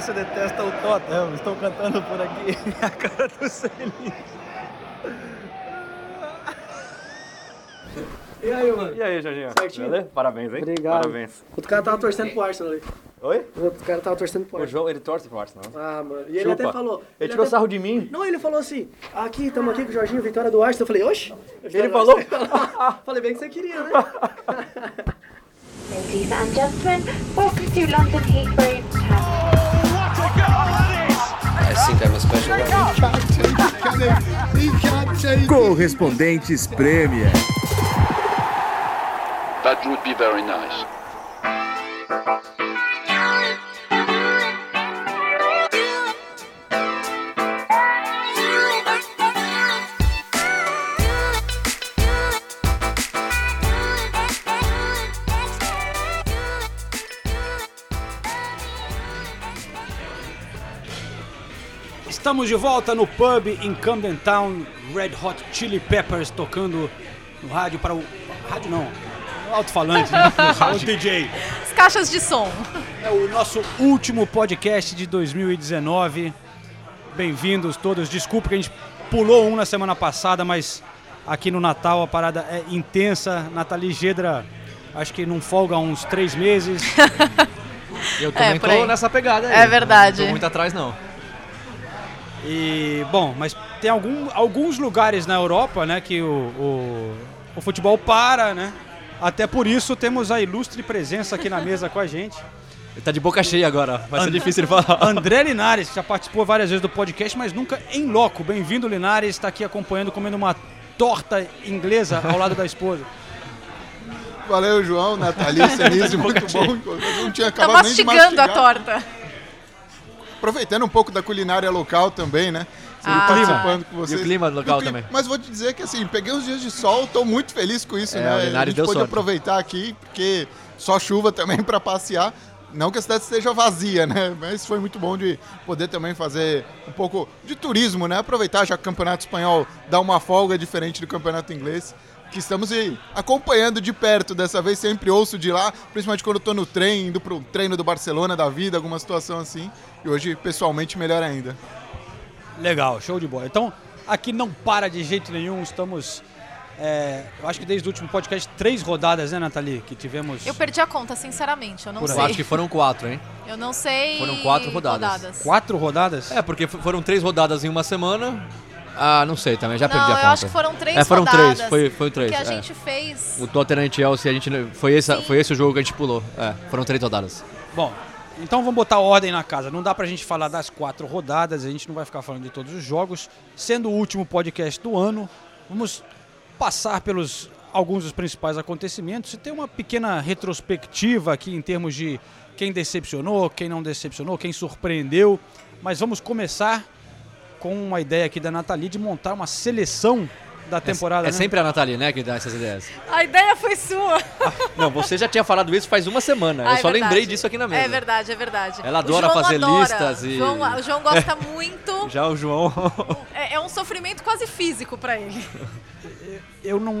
você detesta o Tottenham. Estou cantando por aqui a cara do Celinho. E aí, mano? E aí, Jorginho? Certinho? Beleza? Parabéns, hein? Obrigado. Parabéns. Outro cara tava torcendo pro Arsenal ali. Oi? O outro cara tava torcendo pro O Arsenal. João, ele torce pro Arsenal. Ah, mano. E ele Chupa. até falou. Ele tirou até- sarro de mim. Não, ele falou assim: aqui, estamos aqui com o Jorginho, vitória do Arsenal. Eu falei, oxe. Ele falou? falei bem que você queria, né? Ladies and gentlemen, welcome to London Heathrow Correspondentes Premier. That would be very nice. Estamos de volta no pub em Camden Town, Red Hot Chili Peppers tocando no rádio para o. Rádio não, alto-falante, né? o DJ. As caixas de som. É o nosso último podcast de 2019. Bem-vindos todos. Desculpa que a gente pulou um na semana passada, mas aqui no Natal a parada é intensa. Nathalie Gedra, acho que não folga há uns três meses. Eu também aí. tô nessa pegada aí. É verdade. Não tô muito atrás, não. E, bom, mas tem algum, alguns lugares na Europa, né, que o, o, o futebol para, né? Até por isso temos a ilustre presença aqui na mesa com a gente. Ele tá de boca cheia agora. Vai ser difícil ele falar. André Linares, que já participou várias vezes do podcast, mas nunca em loco. Bem-vindo, Linares, está aqui acompanhando, comendo uma torta inglesa ao lado da esposa. Valeu, João, Nathalie, Senise, muito bom. Eu não tinha Tá acabado nem de mastigando a mastigar. torta. Aproveitando um pouco da culinária local também, né? Ah. participando com E vocês. o clima local E o clima- também. Mas vou te dizer que assim, peguei uns dias de sol, tô muito feliz com isso, É, né? o a gente deu pôde sorte. aproveitar aqui, porque só chuva também para passear. Não que a cidade esteja vazia, né? Mas foi muito bom de poder também fazer um pouco de turismo, né? Aproveitar já que o Campeonato Espanhol dá uma folga diferente do Campeonato Inglês. Que estamos aí acompanhando de perto dessa vez, sempre ouço de lá, principalmente quando eu tô no trem, indo pro treino do Barcelona da vida, alguma situação assim. E hoje, pessoalmente, melhor ainda. Legal, show de bola. Então, aqui não para de jeito nenhum, estamos. é, eu acho que desde o último podcast, três rodadas, né, Nathalie? Que tivemos. Eu perdi a conta, sinceramente. Eu não Por aí. Eu sei. acho que foram quatro, hein? Eu não sei. Foram quatro rodadas. Quatro rodadas? É, porque foram três rodadas em uma semana. Ah, não sei também, já Não, perdi a eu conta. acho que foram três É, foram rodadas. três, foi, foi três. Que a é. gente fez. O Tottenham e Chelsea, a gente, foi, esse, Sim. foi esse o jogo que a gente pulou. É, foram três rodadas. Bom, então vamos botar ordem na casa. Não dá pra gente falar das quatro rodadas, a gente não vai ficar falando de todos os jogos. Sendo o último podcast do ano, vamos passar pelos alguns dos principais acontecimentos e ter uma pequena retrospectiva aqui em termos de quem decepcionou, quem não decepcionou, quem surpreendeu. Mas vamos começar com uma ideia aqui da Nathalie de montar uma seleção da temporada. é né? sempre a Nathalie, né, que dá essas ideias. A ideia foi sua. Não, você já tinha falado isso faz uma semana. Ah, eu é só lembrei verdade. disso aqui na mesa. É verdade, é verdade. Ela O adora João fazer adora. listas e- João- o João gosta muito. Já o João. É, é um sofrimento quase físico pra ele. Eu não.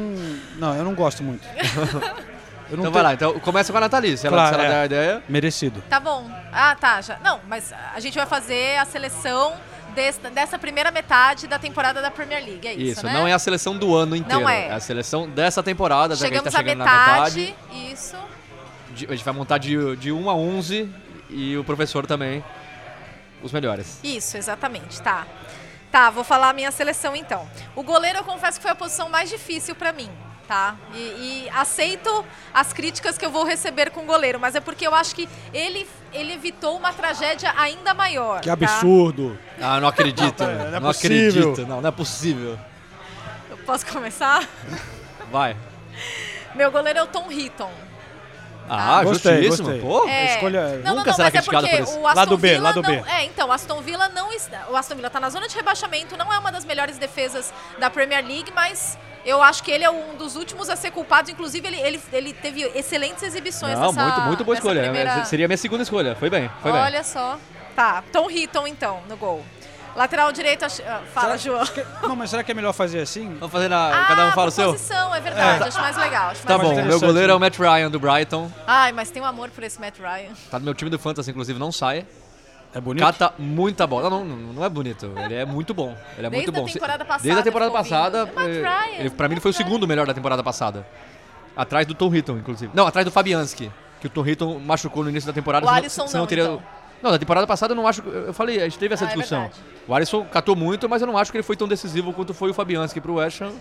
Não, eu não gosto muito. Eu não então vai tenho- lá, então começa com a Nathalie. Se ela, Claro, se ela é. der a ideia. Merecido. Tá bom. Ah, tá. Já. Não, mas a gente vai fazer a seleção desta- dessa primeira metade da temporada da Premier League. É isso, Isso, né? não é a seleção do ano inteiro. Não é. a seleção dessa temporada, já que a gente Chegamos tá metade. na metade. Isso. De- A gente vai montar de, de 1 a 11 e o professor também. Os melhores. Isso, exatamente. Tá. Tá, vou falar a minha seleção então. O goleiro eu confesso que foi a posição mais difícil pra mim, tá? E, e aceito as críticas que eu vou receber com o goleiro, mas é porque eu acho que ele, ele evitou uma tragédia ainda maior. Que tá? absurdo. Ah, não acredito. Não, não é não possível. acredito. Não, não é possível. Eu posso começar? Vai. Meu goleiro é o Tom Hitton. Ah, Gostei, justíssimo. gostei. Pô, É, escolha- Não, não, Nunca não, será mas é criticado porque por isso. o Aston Lado B, Villa lado não, B. É, então, o Aston Villa não está, o Aston Villa tá na zona de rebaixamento, não é uma das melhores defesas da Premier League, mas eu acho que ele é um dos últimos a ser culpado, inclusive ele, ele, ele teve excelentes exibições Não, nessa muito, muito boa escolha. primeira- Seria a minha segunda escolha. Foi bem, foi bem. Olha só. Tá, Tom Hitton então, no gol. Lateral direito, ah, fala, João. Não, mas será que é melhor fazer assim? Vamos fazer na. Ah, cada um fala o seu? posição, é verdade, acho mais legal. Acho Tá mais bom, legal. meu goleiro é o né? Matt Ryan do Brighton. Ai, mas tem um amor por esse Matt Ryan. Tá no meu time do Fantasy, inclusive, não sai. É bonito? Cata muita bola. Não, não, não é bonito. Ele é muito bom. Ele é Desde muito bom. a temporada passada, Desde a temporada ficou passada, ouvindo. Matt eh, Ryan, ele, pra mim ele foi o segundo melhor da temporada passada. Atrás do Tom Hitton, inclusive. Não, atrás do Fabianski, que o Tom Hitton machucou no início da temporada. O Alisson senão não, teria... então. Não, da temporada passada eu não acho. Eu falei, a gente teve essa Ah, é discussão. verdade. o Alisson catou muito, mas eu não acho que ele foi tão decisivo quanto foi o Fabianski pro West Ham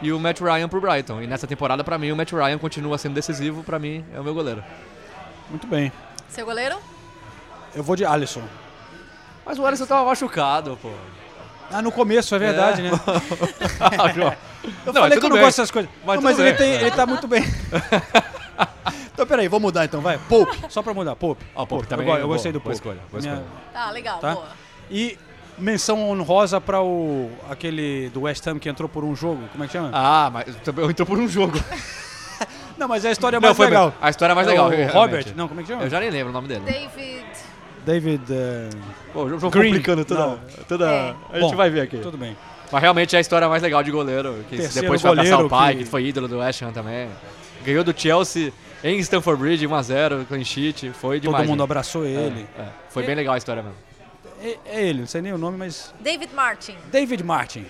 e o Matt Ryan pro Brighton. E nessa temporada, pra mim, o Matt Ryan continua sendo decisivo, pra mim, é o meu goleiro. Muito bem. Seu goleiro? Eu vou de Alisson. Mas o Alisson tava machucado, pô. Ah, no começo, é verdade, né? Eu Não, falei que eu não bem. gosto dessas coisas. Mas Não, mas ele, bem. tem, ele tá muito bem. então, peraí, vou mudar então, vai. Pope, só pra mudar. Pope. Ó, o Pope Eu também go- é Eu, boa, gostei do boa Pope. escolha, boa Minha- escolha. Tá, legal, Tá? boa. E menção honrosa pra o aquele do West Ham que entrou por um jogo. Como é que chama? Ah, mas também entrou por um jogo. Não, mas é a história Não, mais foi legal. bem. A história mais É legal, O realmente. Robert? Não, como é que chama? Eu já nem lembro o nome dele. David. David. eh, Pô, o jogo Green. complicando toda. Não. toda É. A gente Bom, vai ver aqui. Tudo bem. Mas realmente é a história mais legal de goleiro. Que Terceiro depois foi abraçar o goleiro pai, que- que... foi ídolo do West Ham também. Ganhou do Chelsea em Stamford Bridge 1x0, clean sheet. Foi Todo demais. mundo gente. abraçou ele. É, foi bem legal a história mesmo. É, é ele, não sei nem o nome, mas. David Martin. David Martin.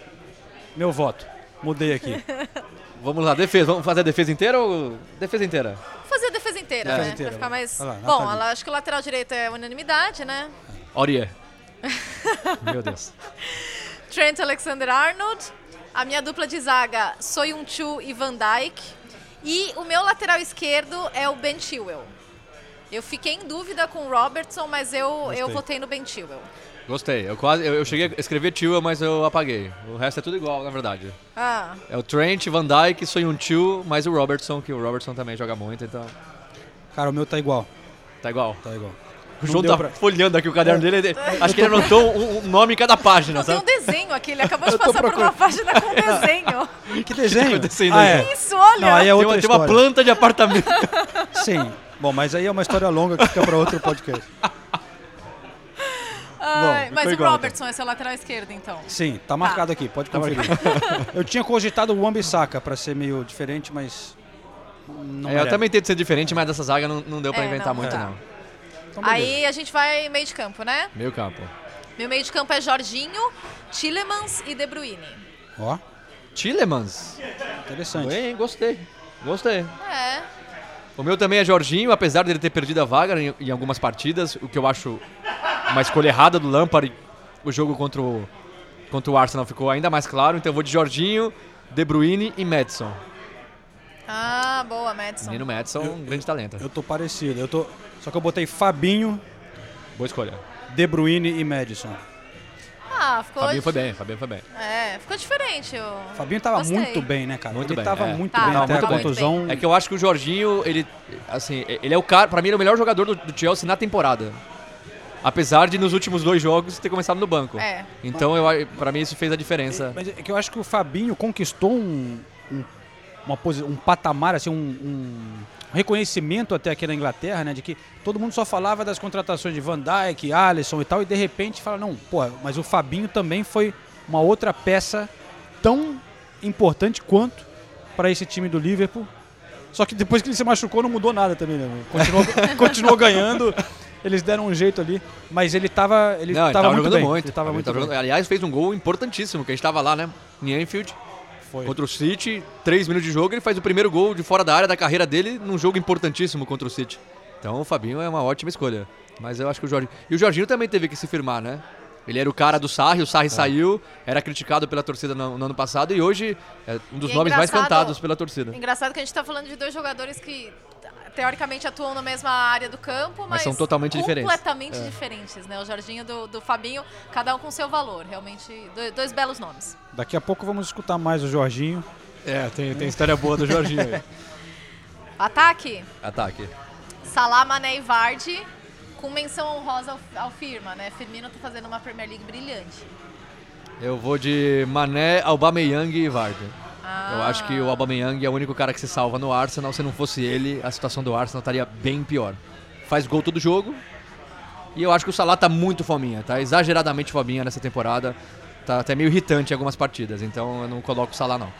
Meu voto. Mudei aqui. Vamos lá, defesa. Vamos fazer a defesa inteira ou. Defesa inteira? Vou fazer a defesa inteira, Defesa né? inteira, pra ficar mais. Lá, Bom, ela- acho que o lateral direito é unanimidade, né? Aurier. Meu Deus. Trent Alexander-Arnold. A minha dupla de zaga, Soyuncu e Van Dijk. E o meu lateral esquerdo é o Ben Chilwell. Eu fiquei em dúvida com o Robertson, mas eu, eu votei no Ben Chilwell. Gostei. Eu quase. Eu, eu cheguei a escrever Tua, mas eu apaguei. O resto é tudo igual, na verdade. Ah, É o Trent, Van Dijk, Soyuncu, mais o Robertson, que o Robertson também joga muito, então. Cara, o meu tá igual. Tá igual. Tá igual. O João tá pra- folheando aqui o caderno dele. ele- Acho que ele anotou um, um nome em cada página, não, tem um sabe? desenho aqui, ele acabou de passar por uma página com um desenho. Que desenho? acontecendo ah, aí? é. Isso, olha! Não, aí é Tem outra uma, tem uma história. planta de apartamento. Sim. Bom, mas aí é uma história longa que fica pra outro podcast. Ai, Bom, mas o igual, Robertson é seu lateral esquerdo, então. Sim, tá marcado aqui, pode conferir. Eu tinha cogitado o Wambisaka pra ser meio diferente, mas. Não É, eu também tento ser diferente, mas dessa zaga não, não deu pra É, inventar não, muito, não dá. não. Então. Aí a gente vai meio de campo, né? Meio campo. Meu meio de campo é Jorginho, Tillemans e De Bruyne. Ó, Tillemans. interessante. Bem, gostei. Gostei. É. O meu também é Jorginho, apesar dele ter perdido a vaga em, em algumas partidas, o que eu acho uma escolha errada do Lampard. O jogo contra o, contra o Arsenal ficou ainda mais claro, então eu vou de Jorginho, De Bruyne e Madison. Ah, boa, Madison. Menino Madison, um grande talento. Eu tô parecido. Eu tô... Só que eu botei Fabinho, Boa escolha. De Bruyne e Madison. Ah, ficou. Fabinho foi bem, Fabinho foi bem. É, ficou diferente. O... Fabinho tava Gostei. muito bem, né, cara? Muito ele bem, tava é. muito Tava, bem tava até muito a bem. contusão. É que eu acho que o Jorginho, ele, assim, ele é o cara, pra mim ele é o melhor jogador do, do Chelsea na temporada. Apesar de nos últimos dois jogos ter começado no banco. É. Então, eu, pra mim isso fez a diferença. Mas é que eu acho que o Fabinho conquistou um, um, uma posi- um patamar, assim, um, um reconhecimento até aqui na Inglaterra, né? De que todo mundo só falava das contratações de Van Dijk, Alisson e tal, e de repente fala, não, pô, mas o Fabinho também foi uma outra peça tão importante quanto para esse time do Liverpool. Só que depois que ele se machucou não mudou nada também, né? Continuou, continuou ganhando. Eles deram um jeito ali, mas ele tava, ele Não, ele tava tava muito jogando bem. muito. Ele tava Ele muito tava jogando- Aliás, fez um gol importantíssimo, que a gente tava lá, né? Em Anfield, Foi. contra o City. Três minutos de jogo, ele faz o primeiro gol de fora da área da carreira dele num jogo importantíssimo contra o City. Então o Fabinho é uma ótima escolha. Mas eu acho que o Jorginho... E o Jorginho também teve que se firmar, né? Ele era o cara do Sarri, o É. Sarri saiu, era criticado pela torcida no, no ano passado e hoje é um dos E é nomes mais cantados pela torcida. Engraçado que a gente tá falando de dois jogadores que teoricamente atuam na mesma área do campo, mas, são totalmente diferentes. completamente diferentes, né? O Jorginho do, do Fabinho, cada um com seu valor. Realmente, dois, dois belos nomes. Daqui a pouco vamos escutar mais o Jorginho. É, tem, tem história boa do Jorginho aí. Ataque, Ataque. Salah, Mané e Vardy, com menção honrosa ao, ao Firma, né? Firmino tá fazendo uma Premier League brilhante. Eu vou de Mané, Aubameyang e Vardy. Ah, Eu acho que o Aubameyang é o único cara que se salva no Arsenal. Se não fosse ele, a situação do Arsenal estaria bem pior. Faz gol todo jogo. E eu acho que o Salah tá muito fominha, tá exageradamente fominha nessa temporada. Tá até meio irritante em algumas partidas, então eu não coloco o Salah não.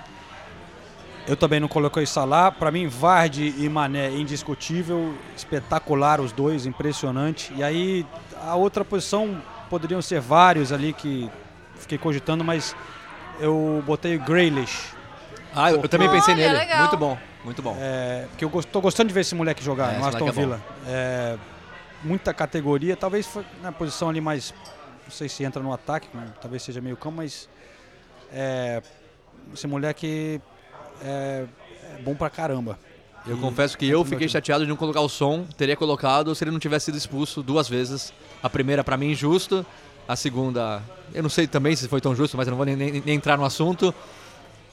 Eu também não coloquei Salah. Para mim, Vardy e Mané, indiscutível. Espetacular os dois, impressionante. E aí, a outra posição poderiam ser vários ali que fiquei cogitando, mas eu botei o Grealish. Ah, eu, eu também pensei Olha, nele. legal. Muito bom, muito bom. É, porque eu gost- tô gostando de ver esse moleque jogar É, no esse Aston moleque é Villa. É, muita categoria, talvez foi na posição ali mais. Não sei se entra no ataque, né, talvez seja meio campo, mas. É, esse moleque é, é bom pra caramba. Eu E- confesso que é eu fiquei chateado de não colocar o som. Teria colocado se ele não tivesse sido expulso duas vezes. A primeira, pra mim, injusto. A segunda, eu não sei também se foi tão justo, mas eu não vou nem, nem- nem entrar no assunto.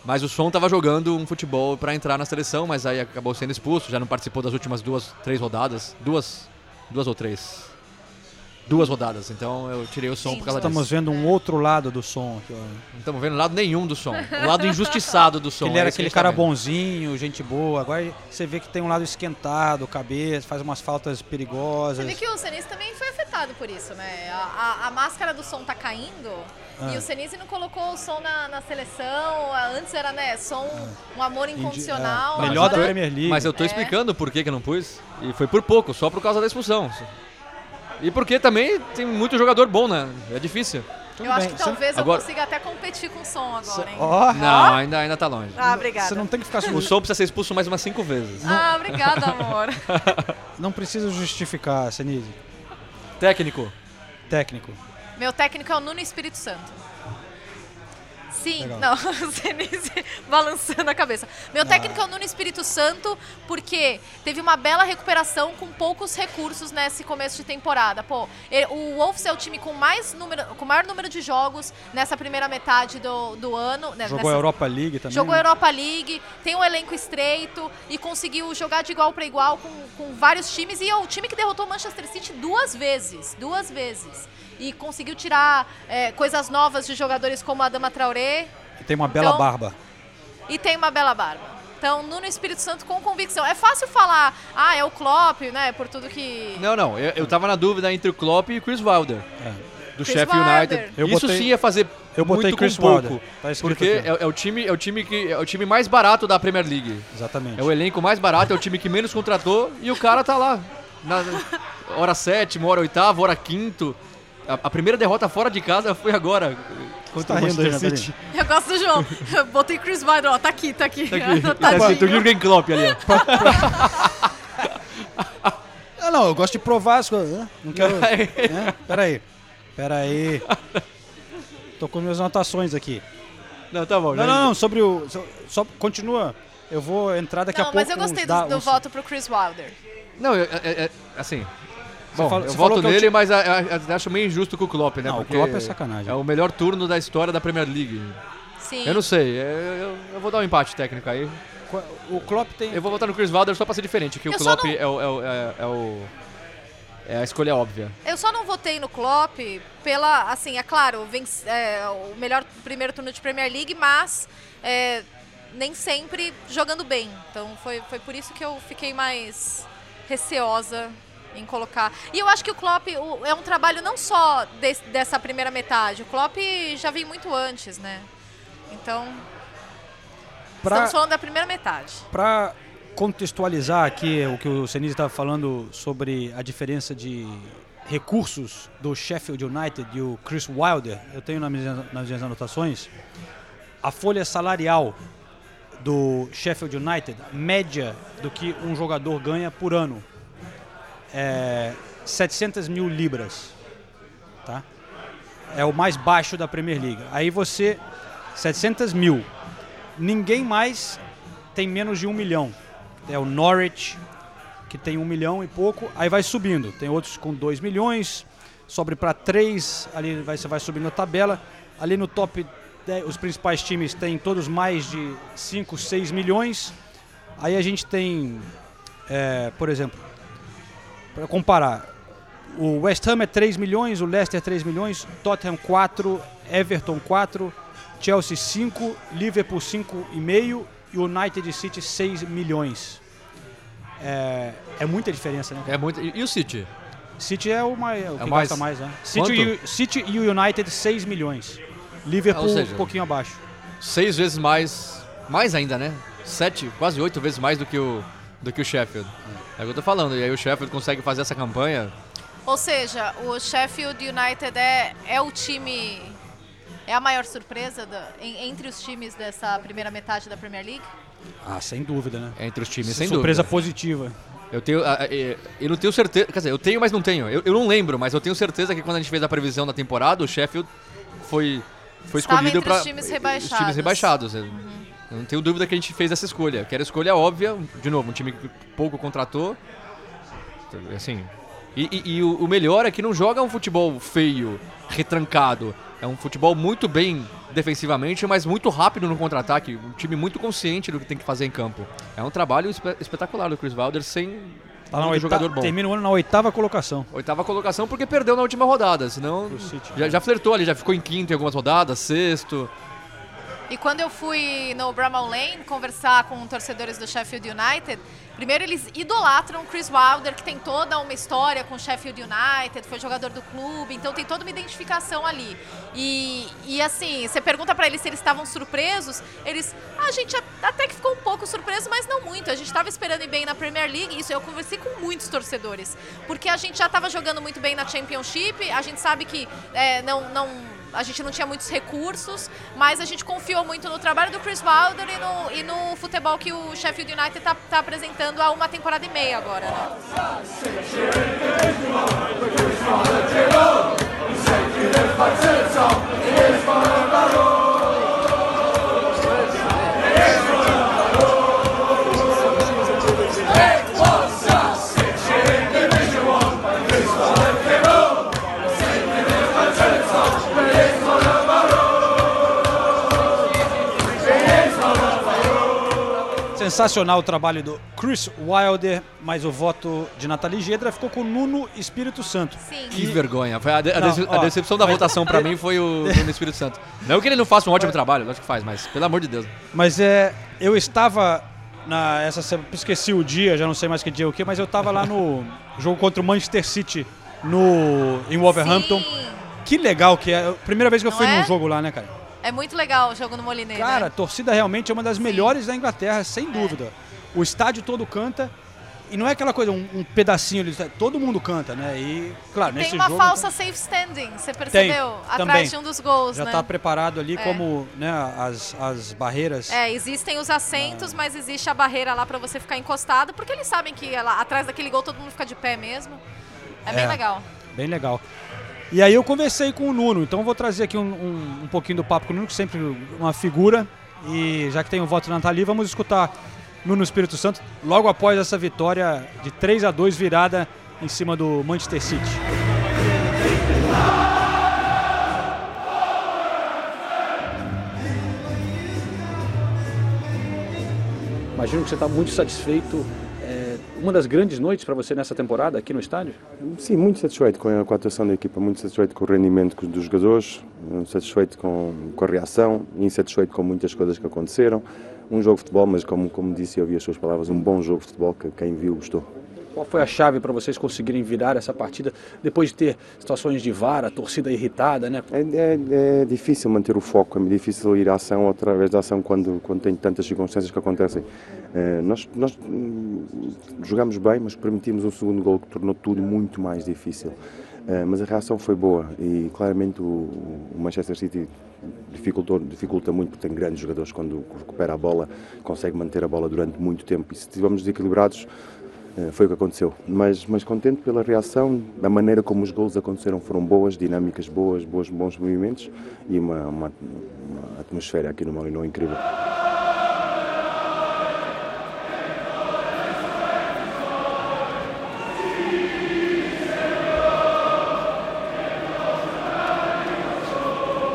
Mas o som tava jogando um futebol pra entrar na seleção, mas aí acabou sendo expulso. Já não participou das últimas duas, três rodadas. Duas, duas ou três? Duas rodadas. Então eu tirei o som Sim, por causa Estamos disso. vendo um outro lado do som aqui, ó. Não estamos vendo lado nenhum do som. O lado injustiçado do som. Ele era é aquele tá cara vendo. bonzinho, gente boa. Agora você vê que tem um lado esquentado, cabeça, faz umas faltas Você perigosas. vê que o Senise também foi afetado por isso, né? A, a- a máscara do som tá caindo Ah. e o Senise não colocou o som na, na seleção. Antes era, né, som, um amor incondicional. é, melhor da agora- Premier League. Mas eu tô É. explicando por que, que eu não pus. E foi por pouco, só por causa da expulsão. E porque também tem muito jogador bom, né? É difícil. Tudo Eu acho bem, que você- talvez Agora- eu consiga até competir com o som agora, hein? Ó, Não, ainda, ainda tá longe. Ah, obrigada. você não tem que ficar O som precisa ser expulso mais umas cinco vezes. Ah, obrigada, amor. Não precisa justificar, Senise. Técnico. Técnico. Meu técnico é o Nuno Espírito Santo. Sim, Legal. não, o Senise balançando a cabeça. Meu técnico é o Nuno Espírito Santo porque teve uma bela recuperação com poucos recursos nesse começo de temporada. Pô, ele- o Wolves é o time com mais número, com maior número de jogos nessa primeira metade do, do ano. né, Jogou a nessa- Europa League também. Jogou a né? Europa League, tem um elenco estreito e conseguiu jogar de igual para igual com, com vários times. E é o time que derrotou o Manchester City duas vezes. Duas vezes. E conseguiu tirar é, coisas novas de jogadores como a Dama Traoré E Tem uma bela Então- barba. e tem uma bela barba. Então, Nuno Espírito Santo com convicção. É fácil falar, ah, é o Klopp, né? Por tudo que. Não, não. Eu, eu tava na dúvida entre o Klopp e o Chris Wilder. Do Chris Sheffield Wilder. United. Eu Isso botei- sim ia fazer eu botei muito Chris com pouco. Wilder. Tá escrito porque é, é o time, é o time que é o time mais barato da Premier League. Exatamente. É o elenco mais barato, é o time que menos contratou e o cara tá lá. Na hora sétimo, hora oitavo, hora quinto. A, a primeira derrota fora de casa foi agora. Contra tá rindo aí? City. Eu gosto do João. Eu botei Chris Wilder, ó, tá aqui, tá aqui. Tá aqui. Tá escrito Jürgen Klopp ali. ó. Ah, não, eu gosto de provar as coisas. né? Não quero. né? Peraí. Peraí. Tô com minhas anotações aqui. Não, tá bom. Não, não, não, sobre o. Só, continua. Eu vou entrar daqui a Não, pouco. mas eu gostei do, da- do uns- voto pro Chris Wilder. Não, eu- é- é- é- assim. Bom, fala- eu voto falou é o nele, time- mas a- a- a- acho meio injusto com o Klopp, né? Não, o Klopp é sacanagem. É o melhor turno da história da Premier League. Sim. Eu não sei, é- eu, eu vou dar um empate técnico aí. O Klopp tem. Eu vou votar no Chris Wilder só pra ser diferente, que o Eu só Klopp é, o, é, o, é, é o- é a escolha óbvia. Eu só não votei no Klopp pela, assim, é claro, venc- é, o melhor primeiro turno de Premier League, mas é, nem sempre jogando bem. Então foi, foi por isso que eu fiquei mais receosa em colocar. E eu acho que o Klopp o- é um trabalho não só des- dessa primeira metade, o Klopp já vem muito antes, né? Então, Pra- estamos falando da primeira metade. Para contextualizar aqui o que o Senise estava falando sobre a diferença de recursos do Sheffield United e o Chris Wilder, eu tenho nas minhas, nas minhas anotações, a folha salarial do Sheffield United, média do que um jogador ganha por ano, é 700 mil libras, tá? É o mais baixo da Premier League. Aí você, 700 mil, ninguém mais tem menos de um milhão. É o Norwich, que tem um milhão e pouco, aí vai subindo. Tem outros com dois milhões, sobe para três, ali vai, você vai subindo a tabela. Ali no top 10, os principais times têm todos mais de 5, 6 milhões. Aí a gente tem, é, por exemplo, para comparar, o West Ham é 3 milhões, o Leicester 3 milhões, Tottenham 4, Everton 4, Chelsea 5, Liverpool 5,5 e o United City 6 milhões. É, é muita diferença, né? É muito. E, o City? City é o, mais, o que o mais- gasta mais, né? City e, o- City e o United 6 milhões. Liverpool seja, um pouquinho abaixo. Seis vezes mais. Mais ainda, né? sete, quase oito vezes mais do que o, do que o Sheffield. É o que eu tô falando. E aí o Sheffield consegue fazer essa campanha. Ou seja, o Sheffield United é, é o time. É a maior surpresa da- en- entre os times dessa primeira metade da Premier League? Ah, sem dúvida, né? Entre os times, sem Surpresa dúvida. positiva. Eu tenho. ah, ah, eh, Eu não tenho certeza. Quer dizer, eu tenho, mas não tenho. Eu, eu não lembro, mas eu tenho certeza que quando a gente fez a previsão da temporada, o Sheffield foi, foi Estava escolhido entre os para times Os rebaixados. times rebaixados. Eu, eu não tenho dúvida que a gente fez essa escolha. Que era escolha óbvia. De novo, um time que pouco contratou. Assim. E, e- e o, melhor é que não joga um futebol feio, retrancado. É um futebol muito bem defensivamente, mas muito rápido no contra-ataque. Um time muito consciente do que tem que fazer em campo. É um trabalho espe- espetacular do Chris Wilder sem Tá na muito oita... jogador bom. Termina o ano na oitava colocação. Oitava colocação porque perdeu na última rodada, senão já, já flertou ali, já ficou em quinto em algumas rodadas, sexto. E quando eu fui no Bramall Lane conversar com torcedores do Sheffield United, primeiro eles idolatram o Chris Wilder, que tem toda uma história com o Sheffield United, foi jogador do clube, então tem toda uma identificação ali. E, e assim, você pergunta pra eles se eles estavam surpresos, eles, "Ah, a gente a- até que ficou um pouco surpreso, mas não muito. A gente estava esperando ir bem na Premier League, isso eu conversei com muitos torcedores, porque a gente já estava jogando muito bem na Championship, a gente sabe que é, não, não a gente não tinha muitos recursos, mas a gente confiou muito no trabalho do Chris Wilder e no, e no futebol que o Sheffield United está apresentando há uma temporada e meia agora. Né? Sensacional o trabalho do Chris Wilder, mas o voto de Nathalie Gedra ficou com Nuno Espírito Santo. Sim. Que vergonha. Foi a, de- a Não, dece- a ó, decepção da votação pra mim foi o Nuno Espírito Santo. Não que ele não faça um ótimo trabalho, lógico que faz, mas pelo amor de Deus. Mas é, eu estava na essa semana, esqueci o dia, já não sei mais que dia é o que, mas eu estava lá no jogo contra o Manchester City no em Wolverhampton. Sim. Que legal que é. Primeira vez que eu Não fui é? num jogo lá, né, cara? É muito legal o jogo no Molineux. Cara, a né? torcida realmente é uma das melhores da Inglaterra, sem dúvida. O estádio todo canta. E não é aquela coisa, um, um pedacinho ali, todo mundo canta, né? E, claro, Tem nesse uma jogo. falsa safe standing, você percebeu? Atrás também. de um dos gols, Já né? está preparado ali É. como né, as, as barreiras. É, existem os assentos, mas existe a barreira lá pra você ficar encostado, porque eles sabem que lá, atrás daquele gol todo mundo fica de pé mesmo. É, bem É. legal. Bem legal. E aí eu conversei com o Nuno, então vou trazer aqui um, um, um pouquinho do papo com o Nuno, que sempre uma figura. E já que tem o voto da Nathalie, vamos escutar Nuno Espírito Santo logo após essa vitória de 3 a 2 virada em cima do Manchester City. Imagino que você está muito satisfeito. Uma das grandes noites para você nessa temporada aqui no estádio? Sim, muito satisfeito com a, com a atuação da equipa, muito satisfeito com o rendimento dos jogadores, eh, satisfeito com, com a reação, insatisfeito com muitas coisas que aconteceram. Um jogo de futebol, mas como, como disse e ouvi as suas palavras, um bom jogo de futebol que quem viu gostou. Qual foi a chave para vocês conseguirem virar essa partida depois de ter situações de VAR, a torcida irritada, né? É, é- é difícil manter o foco, é difícil ir à ação através da ação quando, quando tem tantas circunstâncias que acontecem. Eh, nós nós hum, jogamos bem, mas permitimos um segundo gol que tornou tudo muito mais difícil. Eh, mas a reação foi boa e claramente o, o Manchester City dificultou, dificulta muito porque tem grandes jogadores quando recupera a bola, consegue manter a bola durante muito tempo e se estivermos desequilibrados foi o que aconteceu. Mas, mas contente pela reação, a maneira como os gols aconteceram foram boas, dinâmicas boas, boas bons movimentos e uma, uma, uma atmosfera aqui no Molinão incrível.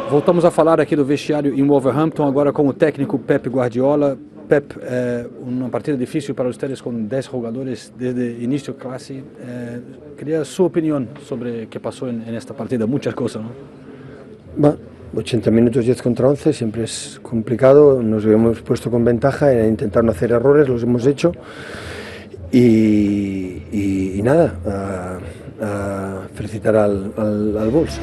Voltamos a falar aqui do vestiário em Wolverhampton, agora com o técnico Pep Guardiola. Pep, é uma partida difícil para ustedes com 10 jogadores desde início de classe. Eh, queria sua opinião sobre o que passou en, en esta partida, muchas cosas, ¿no? Va, 80 minutos 10 contra 11 siempre es complicado, nos hemos puesto con ventaja, era intentar no hacer errores, los hemos hecho y, y- y nada, a, a felicitar al, al, al Bulls.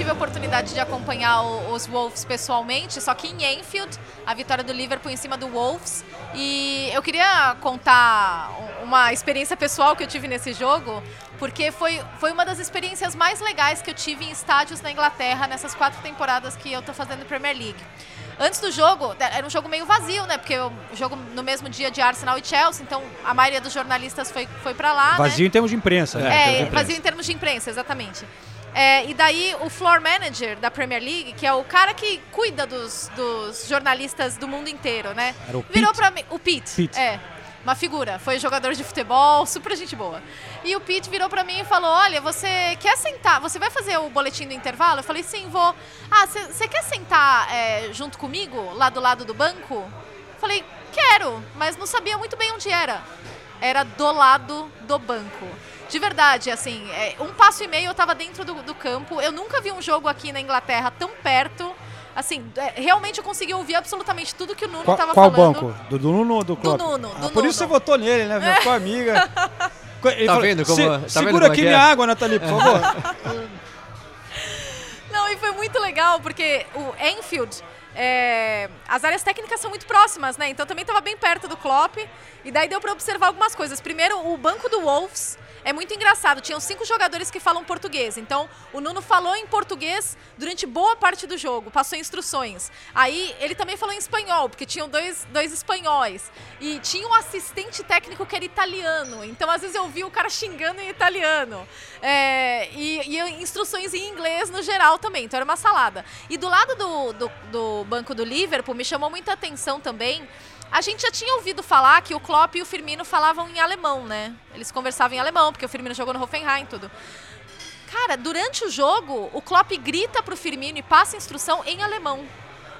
Tive a oportunidade de acompanhar o- os Wolves pessoalmente, só que em Anfield, a vitória do Liverpool em cima do Wolves. E eu queria contar um- uma experiência pessoal que eu tive nesse jogo, porque foi, foi uma das experiências mais legais que eu tive em estádios na Inglaterra nessas quatro temporadas que eu tô fazendo Premier League. Antes do jogo, era um jogo meio vazio, né? Porque o jogo no mesmo dia de Arsenal e Chelsea, então a maioria dos jornalistas foi, foi para lá, né? Vazio em termos de imprensa. né? É, de imprensa. vazio em termos de imprensa, exatamente. É, e daí o floor manager da Premier League, que é o cara que cuida dos, dos jornalistas do mundo inteiro, né? Era o Virou pra mim. O Pete. Pete. É. Uma figura. Foi jogador de futebol, super gente boa. E o Pete virou pra mim e falou: Olha, você quer sentar? Você vai fazer o boletim do intervalo? Eu falei: Sim, vou. Ah, você quer sentar é, junto comigo, lá do lado do banco? Eu falei: Quero, mas não sabia muito bem onde era. Era do lado do banco. De verdade, assim, é, um passo e meio eu tava dentro do, do campo. Eu nunca vi um jogo aqui na Inglaterra tão perto. Assim, é, realmente eu consegui ouvir absolutamente tudo que o Nuno Qual, tava qual falando. banco? Do, do Nuno ou do Klopp? Nuno, Ah, do por isso você Nuno. votou nele, né? Minha tua amiga. Ele Tá falou, vendo como- "Se- tá vendo segura como é aqui que minha é?" água, Nathalie, por favor. Não, e foi muito legal, porque o Enfield, é, as áreas técnicas são muito próximas, né? Então também estava bem perto do Klopp. E daí deu para observar algumas coisas. Primeiro, o banco do Wolves é muito engraçado. Tinham cinco jogadores que falam português. Então, o Nuno falou em português durante boa parte do jogo, passou instruções. Aí, ele também falou em espanhol, porque tinham dois, dois espanhóis. E tinha um assistente técnico que era italiano. Então, às vezes, eu vi o cara xingando em italiano. É, e, e instruções em inglês no geral também. Então, era uma salada. E do lado do, do, do banco do Liverpool, me chamou muita atenção também a gente já tinha ouvido falar que o Klopp e o Firmino falavam em alemão, né? Eles conversavam em alemão, porque o Firmino jogou no Hoffenheim e tudo. Cara, durante o jogo, o Klopp grita pro Firmino e passa instrução em alemão.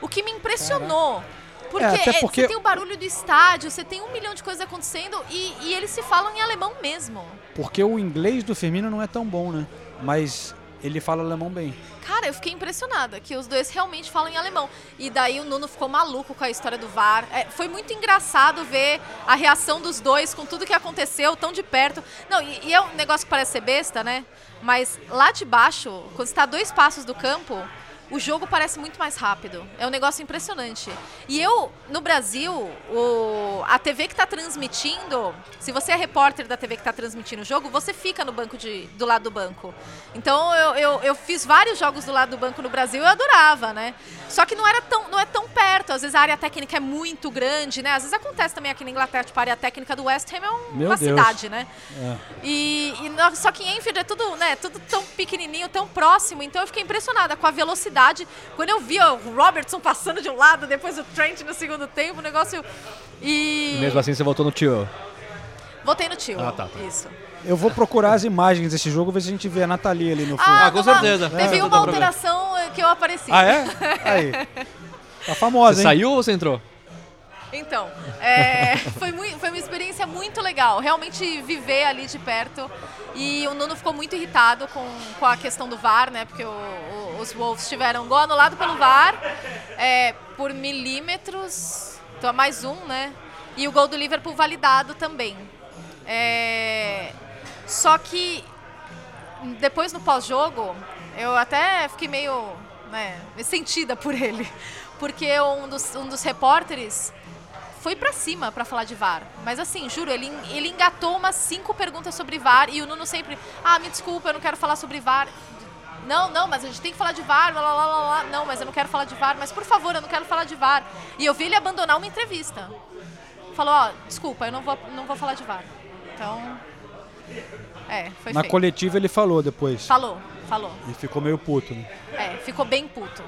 O que me impressionou. Porque, É, até é, porque- você tem o barulho do estádio, você tem um milhão de coisas acontecendo e, e eles se falam em alemão mesmo. Porque o inglês do Firmino não é tão bom, né? Mas ele fala alemão bem. Cara, eu fiquei impressionada que os dois realmente falam em alemão. E daí o Nuno ficou maluco com a história do VAR. É, foi muito engraçado ver a reação dos dois com tudo que aconteceu, tão de perto. Não, e, e é um negócio que parece ser besta, né? Mas lá de baixo, quando está a dois passos do campo, o jogo parece muito mais rápido. É um negócio impressionante. E eu, no Brasil, o, a TV que está transmitindo, se você é repórter da TV que está transmitindo o jogo, você fica no banco de, do lado do banco. Então eu, eu, eu fiz vários jogos do lado do banco no Brasil e eu adorava, né? Só que não era tão, não é tão perto. Às vezes a área técnica é muito grande, né? Às vezes acontece também aqui na Inglaterra, tipo, a área técnica do West Ham é um- uma Deus. cidade, né? É. E, e só que em Enfield é tudo, né, tudo tão pequenininho, tão próximo. Então eu fiquei impressionada com a velocidade. Quando eu vi ó, o Robertson passando de um lado, depois o Trent no segundo tempo, o negócio. E. Mesmo assim, você voltou no tio. Voltei no tio. Ah, tá, tá. Isso. Eu vou procurar as imagens desse jogo, ver se a gente vê a Nathalie ali no fundo. Ah, com numa- certeza. Teve É, uma alteração que eu apareci. Ah, é? Aí. Tá famosa, Você hein? saiu ou você entrou? Então, é, foi, mui- foi uma experiência muito legal. Realmente viver ali de perto. E o Nuno ficou muito irritado com, com a questão do VAR, né? Porque o- o- os Wolves tiveram gol anulado pelo VAR é, por milímetros. Então, mais um, né? E o gol do Liverpool validado também. É, só que depois no pós-jogo, eu até fiquei meio né, sentida por ele. Porque um dos, um dos repórteres foi pra cima pra falar de VAR. Mas assim, juro, ele, ele engatou umas cinco perguntas sobre VAR e o Nuno sempre, ah, me desculpa, eu não quero falar sobre VAR. Não, não, mas a gente tem que falar de VAR, blá, blá, blá, blá. Não, mas eu não quero falar de VAR, mas por favor, eu não quero falar de VAR. E eu vi ele abandonar uma entrevista. Falou, ó, desculpa, eu não vou, não vou falar de VAR. Então, é, foi Na feio. coletiva ele falou depois. Falou, falou. E ficou meio puto, né? É, ficou bem puto.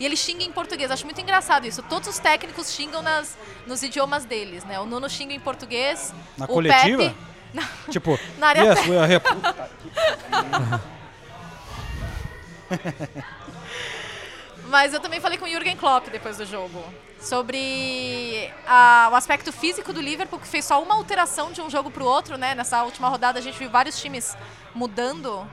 E ele xinga em português. Acho muito engraçado isso. Todos os técnicos xingam nas, nos idiomas deles, né? O Nuno xinga em português. Na o coletiva? Pepe... Tipo, Na área yes, we are. Mas eu também falei com o Jürgen Klopp depois do jogo. Sobre a- o aspecto físico do Liverpool, que fez só uma alteração de um jogo para o outro, né? Nessa última rodada a gente viu vários times mudando,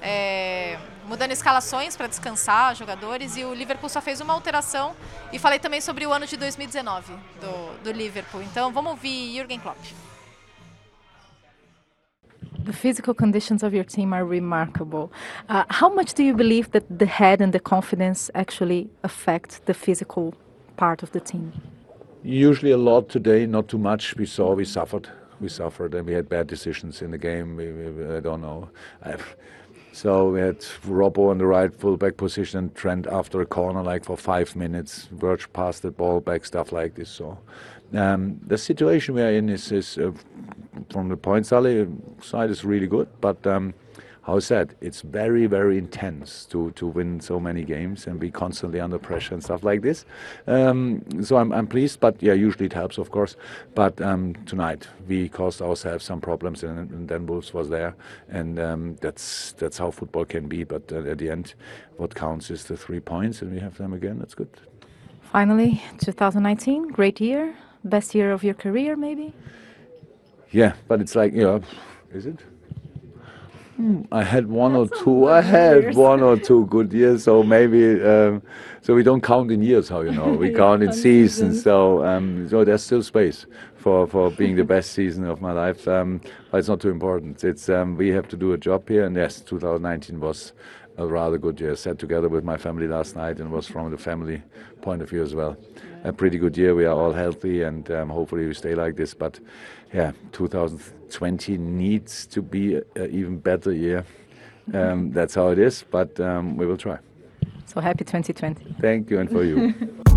é, mudando escalações para descansar jogadores e o Liverpool só fez uma alteração. E falei também sobre o ano de 2019 do, do Liverpool. Então vamos ouvir Jürgen Klopp. The physical conditions of your team are remarkable. Uh, how much do you believe that the head and the confidence actually affect the physical part of the team? Usually a lot today, not too much. We saw we suffered, we suffered, and we had bad decisions in the game. We, we, I don't know. I've, so we had Robbo on the right fullback position and Trent after a corner like for five minutes. Verge passed the ball back, stuff like this. So um, the situation we are in is, is uh, from the point side is really good, but um, how I said, it's very, very intense to, to win so many games and be constantly under pressure and stuff like this. Um, so I'm, I'm pleased, but yeah, usually it helps, of course. But um, tonight we caused ourselves some problems, and, and then Wolves was there, and um, that's that's how football can be. But uh, at the end, what counts is the three points, and we have them again. That's good. Finally, 2019, great year, best year of your career, maybe. Yeah, but it's like you know, is it? I had one or two. I had one or two good years, so maybe. Um, so we don't count in years, how you know. We count in seasons. So um, so there's still space for, for being the best season of my life. Um, but it's not too important. It's um, we have to do a job here, and yes, 2019 was a rather good year. Sat together with my family last night, and was from the family point of view as well. A pretty good year. We are all healthy, and um, hopefully we stay like this. But yeah, 2020 needs to be an even better year. Um, that's how it is, but um, we will try. So happy 2020. Thank you, and for you.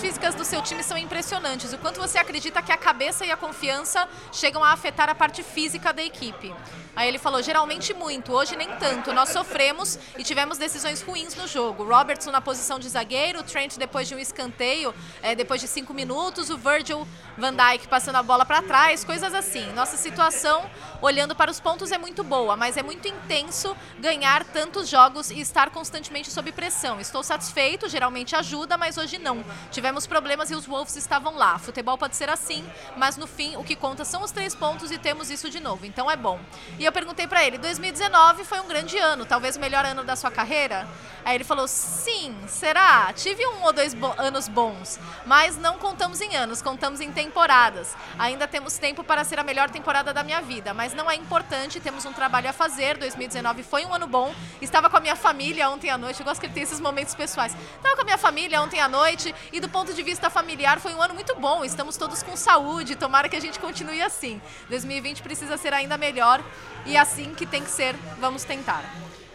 she do seu time são impressionantes. O quanto você acredita que a cabeça e a confiança chegam a afetar a parte física da equipe? Aí ele falou, geralmente muito, hoje nem tanto. Nós sofremos e tivemos decisões ruins no jogo. Robertson na posição de zagueiro, Trent depois de um escanteio, é, depois de cinco minutos, o Virgil van Dijk passando a bola para trás, coisas assim. Nossa situação, olhando para os pontos, é muito boa, mas é muito intenso ganhar tantos jogos e estar constantemente sob pressão. Estou satisfeito, geralmente ajuda, mas hoje não. Tivemos problemas e os Wolves estavam lá. Futebol pode ser assim, mas no fim o que conta são os três pontos e temos isso de novo, então é bom. E eu perguntei para ele, 2019 foi um grande ano, talvez o melhor ano da sua carreira? Aí ele falou, sim, será? Tive um ou dois bo anos bons, mas não contamos em anos, contamos em temporadas. Ainda temos tempo para ser a melhor temporada da minha vida, mas não é importante, temos um trabalho a fazer. 2019 foi um ano bom, estava com a minha família ontem à noite, eu gosto que ele tem esses momentos pessoais. Estava com a minha família ontem à noite e do ponto de vista familiar foi um ano muito bom, estamos todos com saúde, tomara que a gente continue assim. 2020 precisa ser ainda melhor e assim que tem que ser, vamos tentar.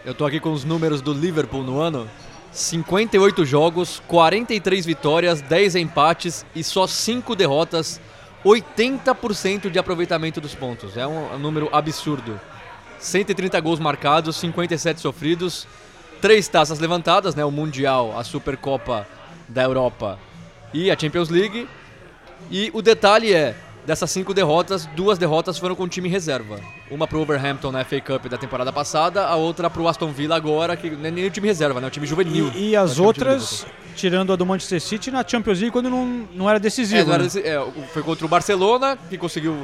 Eu tô aqui com os números do Liverpool no ano. 58 jogos, 43 vitórias, 10 empates e só 5 derrotas. 80% de aproveitamento dos pontos. É um, número absurdo. 130 gols marcados, 57 sofridos, 3 taças levantadas, né? O Mundial, a Supercopa da Europa e a Champions League. E o detalhe é, Dessas cinco derrotas, duas derrotas foram com o time reserva. Uma pro Wolverhampton na FA Cup da temporada passada, a outra pro Aston Villa agora, que não é nem o time reserva, né? O time juvenil. E, e as outras, tirando a do Manchester City, na Champions League, quando não, não era decisivo. É, não era né? é, foi contra o Barcelona, que conseguiu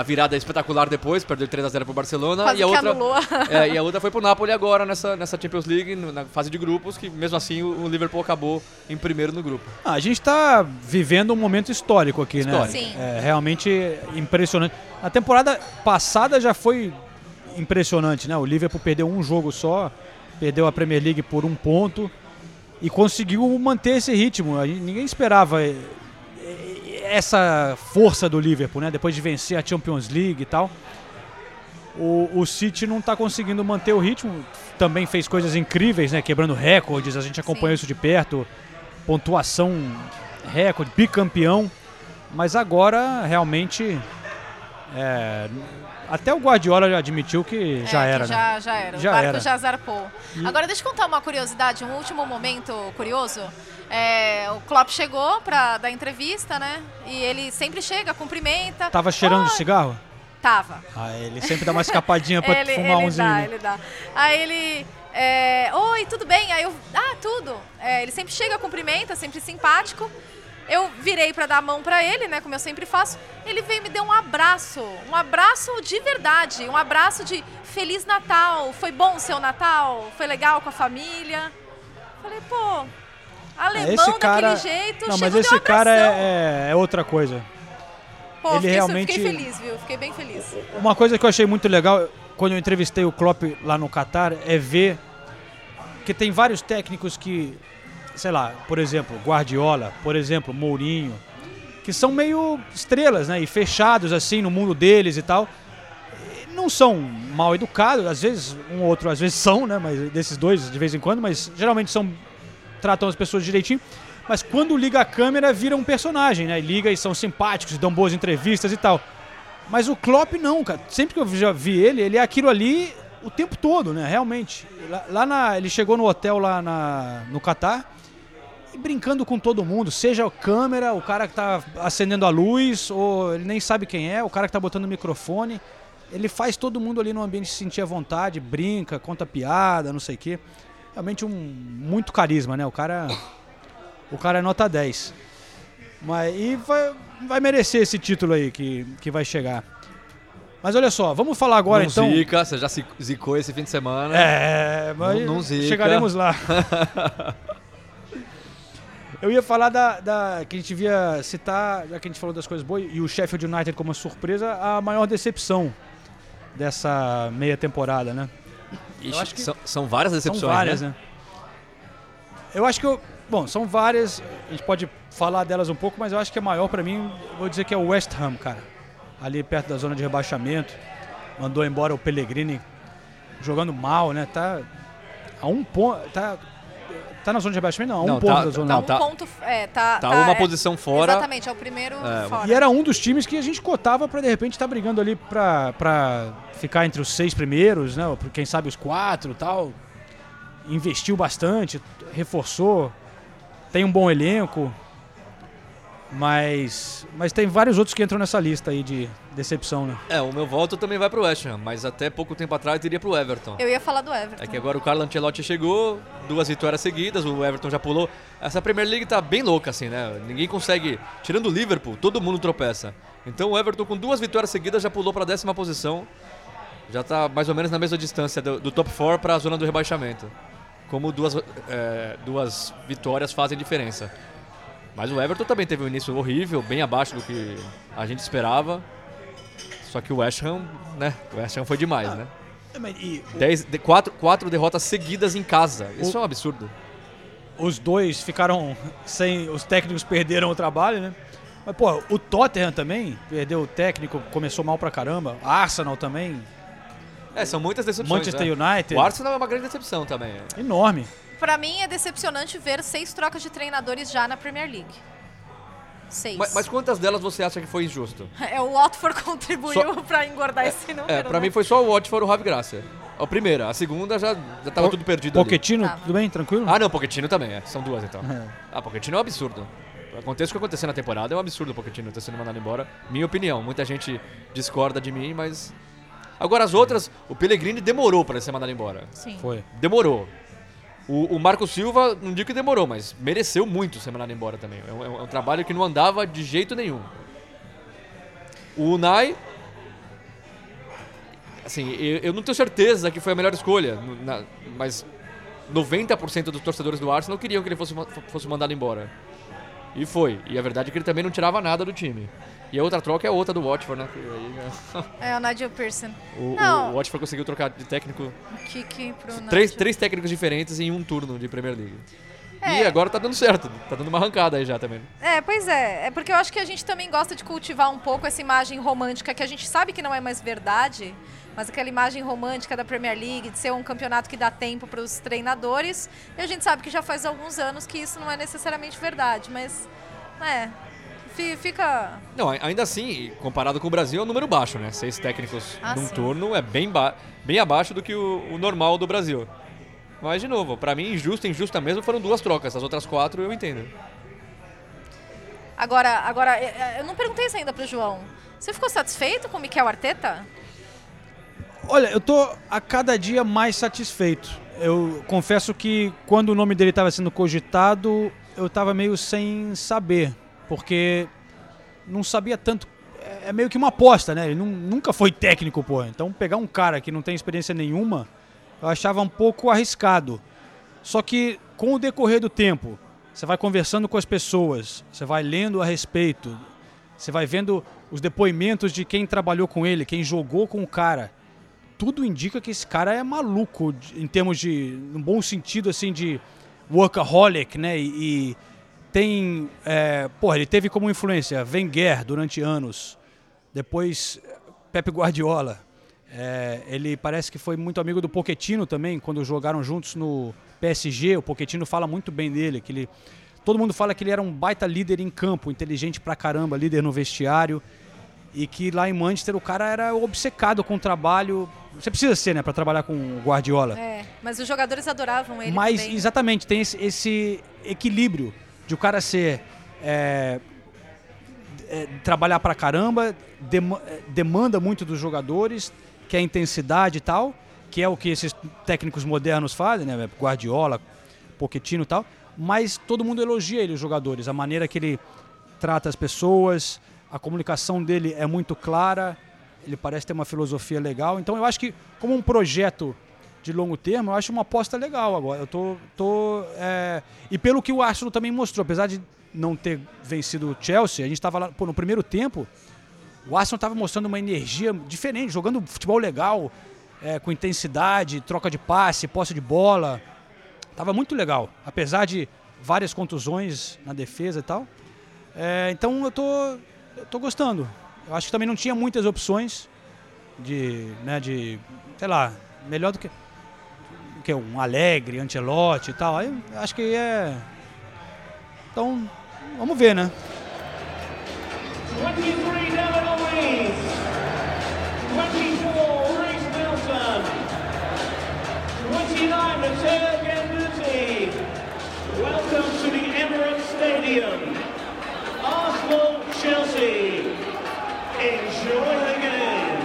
a virada espetacular depois, perdeu 3x0 pro Barcelona. Quase e a que outra, é, e a outra foi pro Napoli agora, nessa, nessa Champions League, na fase de grupos, que mesmo assim o, Liverpool acabou em primeiro no grupo. Ah, a gente está vivendo um momento histórico aqui, né? Histórico. Sim. É realmente impressionante. A temporada passada já foi impressionante, né? O Liverpool perdeu um jogo só, perdeu a Premier League por um ponto e conseguiu manter esse ritmo. A Ninguém esperava essa força do Liverpool, né? Depois de vencer a Champions League e tal. O, o City não está conseguindo manter o ritmo. Também fez coisas incríveis, né? Quebrando recordes. A gente acompanhou isso de perto. Pontuação recorde, bicampeão. Mas agora realmente. é, até o Guardiola já admitiu que já É, era, que né? já, já era. Já o barco era. já zarpou. Agora, deixa eu contar uma curiosidade, um último momento curioso. É, o Klopp chegou pra dar entrevista, né? E ele sempre chega, cumprimenta. Tava cheirando de cigarro? Tava. Ah, ele sempre dá uma escapadinha ele, fumar ele umzinho. dá, né? ele dá. Aí ele. é, Oi, tudo bem? Aí eu. Ah, tudo. É, ele sempre chega, cumprimenta, sempre simpático. Eu virei pra dar a mão pra ele, né? Como eu sempre faço. Ele veio e me deu um abraço. Um abraço de verdade. Um abraço de Feliz Natal. Foi bom o seu Natal? Foi legal com a família? Falei, pô. Alemão esse cara. daquele jeito. Não, mas esse cara é, é- é outra coisa. Pô, ele fiquei, realmente- fiquei feliz, viu? Fiquei bem feliz. Uma coisa que eu achei muito legal quando eu entrevistei o Klopp lá no Catar é ver que tem vários técnicos que, sei lá, por exemplo, Guardiola, por exemplo, Mourinho, que são meio estrelas, né? E fechados assim no mundo deles e tal. Não são mal educados, às vezes um ou outro, às vezes são, né? Mas desses dois de vez em quando, mas geralmente são tratam as pessoas direitinho. Mas quando liga a câmera, vira um personagem, né? Liga e são simpáticos, dão boas entrevistas e tal. Mas o Klopp não, cara. Sempre que eu já vi ele, ele é aquilo ali o tempo todo, né? Realmente. Lá, lá na, ele chegou no hotel lá na, no Catar brincando com todo mundo, seja a câmera, o cara que tá acendendo a luz, ou ele nem sabe quem é, o cara que tá botando o microfone. Ele faz todo mundo ali no ambiente se sentir à vontade, brinca, conta piada, não sei o quê. Realmente um muito carisma, né? O cara o cara é nota 10. Mas e vai, vai merecer esse título aí que, que vai chegar. Mas olha só, vamos falar agora não então. zica, você já se zicou esse fim de semana. É, mas não, não zica. chegaremos lá. Eu ia falar da, da- que a gente devia citar, já que a gente falou das coisas boas, e o Sheffield United como surpresa, a maior decepção dessa meia temporada, né? Ixi, acho que- são, são várias decepções, São várias, né? né? Eu acho que eu, bom, são várias, a gente pode falar delas um pouco, mas eu acho que a maior pra mim, eu vou dizer que é o West Ham, cara. Ali perto da zona de rebaixamento. Mandou embora o Pellegrini jogando mal, né? Tá a um ponto, tá tá na zona de rebaixamento não, a um Não, ponto tá- da zona. não, um tá- ponto. É, tá, tá uma é- posição fora. Exatamente, é o primeiro fora. E era um dos times que a gente cotava pra de repente estar brigando ali pra, pra ficar entre os seis primeiros, né? Ou quem sabe os quatro e tal. Investiu bastante, reforçou, tem um bom elenco. Mas, mas tem vários outros que entram nessa lista aí de decepção, né? É, o meu voto também vai pro West Ham, mas até pouco tempo atrás iria pro Everton. Eu ia falar do Everton. É que agora o Carlo Ancelotti chegou, duas vitórias seguidas, o Everton já pulou. Essa Premier League tá bem louca, assim, né? Ninguém consegue. Tirando o Liverpool, todo mundo tropeça. Então o Everton, com duas vitórias seguidas, já pulou pra décima posição. Já tá mais ou menos na mesma distância do, do top 4 para a zona do rebaixamento. Como duas, é, duas vitórias fazem diferença. Mas o Everton também teve um início horrível, bem abaixo do que a gente esperava. Só que o West Ham, né? O West Ham foi demais, né? E Dez, de, quatro, quatro derrotas seguidas em casa. Isso é um absurdo. os dois ficaram sem. Os técnicos perderam o trabalho, né? Mas, pô, o Tottenham também perdeu o técnico, começou mal pra caramba. Arsenal também, É, são muitas decepções. Manchester né? United. O Arsenal é uma grande decepção também. é. enorme. Pra mim é decepcionante ver seis trocas de treinadores já na Premier League. Seis. Mas, mas quantas delas você acha que foi injusto? É, o Watford contribuiu Só- pra engordar esse número. É, pra né? mim foi só o Watford e o Ravi Graça. A primeira, a segunda já, já tava tudo perdido ali. Tá. tudo bem? Tranquilo? Ah, não, Pochettino também, é. São duas então. É. Ah, Pochettino é um absurdo. Acontece o que aconteceu na temporada, é um absurdo o Pochettino ter sido mandado embora. Minha opinião, muita gente discorda de mim, mas... Agora as outras, o Pellegrini demorou pra ser mandado embora. Sim. Foi. Demorou. O, o Marco Silva, não digo que demorou, mas mereceu muito ser mandado embora também. É um, é um- é um trabalho que não andava de jeito nenhum. O Unai. Assim, eu, eu não tenho certeza que foi a melhor escolha, na- mas 90% dos torcedores do Arsenal queriam que ele fosse, fosse mandado embora. E foi. E a verdade é que ele também não tirava nada do time. E a outra troca é a outra do Watford, né? que aí, É o Nigel Pearson. o, Não. o Watford conseguiu trocar de técnico O Kiki pro Três, três técnicos diferentes em um turno de Premier League. É. E agora tá dando certo, tá dando uma arrancada aí já também. É, pois é. É porque eu acho que a gente também gosta de cultivar um pouco essa imagem romântica que a gente sabe que não é mais verdade, mas aquela imagem romântica da Premier League, de ser um campeonato que dá tempo para os treinadores. E a gente sabe que já faz alguns anos que isso não é necessariamente verdade, mas é. Fi- Fica. Não, ainda assim, comparado com o Brasil, é um número baixo, né? Seis técnicos Ah, num sim. turno é bem, ba bem abaixo do que o, o normal do Brasil. Mas, de novo, pra mim, injusta, injusta mesmo foram duas trocas. As outras quatro eu entendo. Agora, agora é, é, eu não perguntei isso ainda pro João. Você ficou satisfeito com o Mikel Arteta? Olha, eu tô a cada dia mais satisfeito. Eu confesso que quando o nome dele estava sendo cogitado, eu estava meio sem saber, porque não sabia tanto. É- É meio que uma aposta, né? Ele nu- nunca foi técnico, pô. Então pegar um cara que não tem experiência nenhuma, eu achava um pouco arriscado. Só que com o decorrer do tempo, você vai conversando com as pessoas, você vai lendo a respeito, você vai vendo os depoimentos de quem trabalhou com ele, quem jogou com o cara. Tudo indica que esse cara é maluco em termos de, num bom sentido assim de workaholic, né? E, e tem, é, porra, ele teve como influência Wenger durante anos, depois Pepe Guardiola. É, ele parece que foi muito amigo do Pochettino também, quando jogaram juntos no PSG. O Pochettino fala muito bem dele, que ele, todo mundo fala que ele era um baita líder em campo, inteligente pra caramba, líder no vestiário. E que lá em Manchester o cara era obcecado com o trabalho. Você precisa ser, né, pra trabalhar com o Guardiola. É, mas os jogadores adoravam ele Mas, também. exatamente, tem esse, esse equilíbrio de o cara ser. é, é, trabalhar pra caramba, dema- é, demanda muito dos jogadores, que é intensidade e tal, que é o que esses técnicos modernos fazem, né? Guardiola, Pochettino e tal. Mas todo mundo elogia ele, os jogadores, a maneira que ele trata as pessoas, a comunicação dele é muito clara, ele parece ter uma filosofia legal. Então eu acho que, como um projeto de longo termo, eu acho uma aposta legal agora. Eu tô. tô é, E pelo que o Arsenal também mostrou, apesar de não ter vencido o Chelsea, a gente estava lá pô, no primeiro tempo, o Arsenal estava mostrando uma energia diferente, jogando futebol legal, é, com intensidade, troca de passe, posse de bola. Tava muito legal, apesar de várias contusões na defesa e tal. É, então eu tô, eu tô gostando. Eu acho que também não tinha muitas opções de, né, de, sei lá, melhor do que, que um Alegre, Ancelotti e tal. Aí acho que é. Então, vamos ver, né? 23 David Luiz. 24 Reece Nelson. 29 Matteo Ganduzzi. Welcome to the Emirates Stadium. Arsenal Chelsea. Enjoy the game.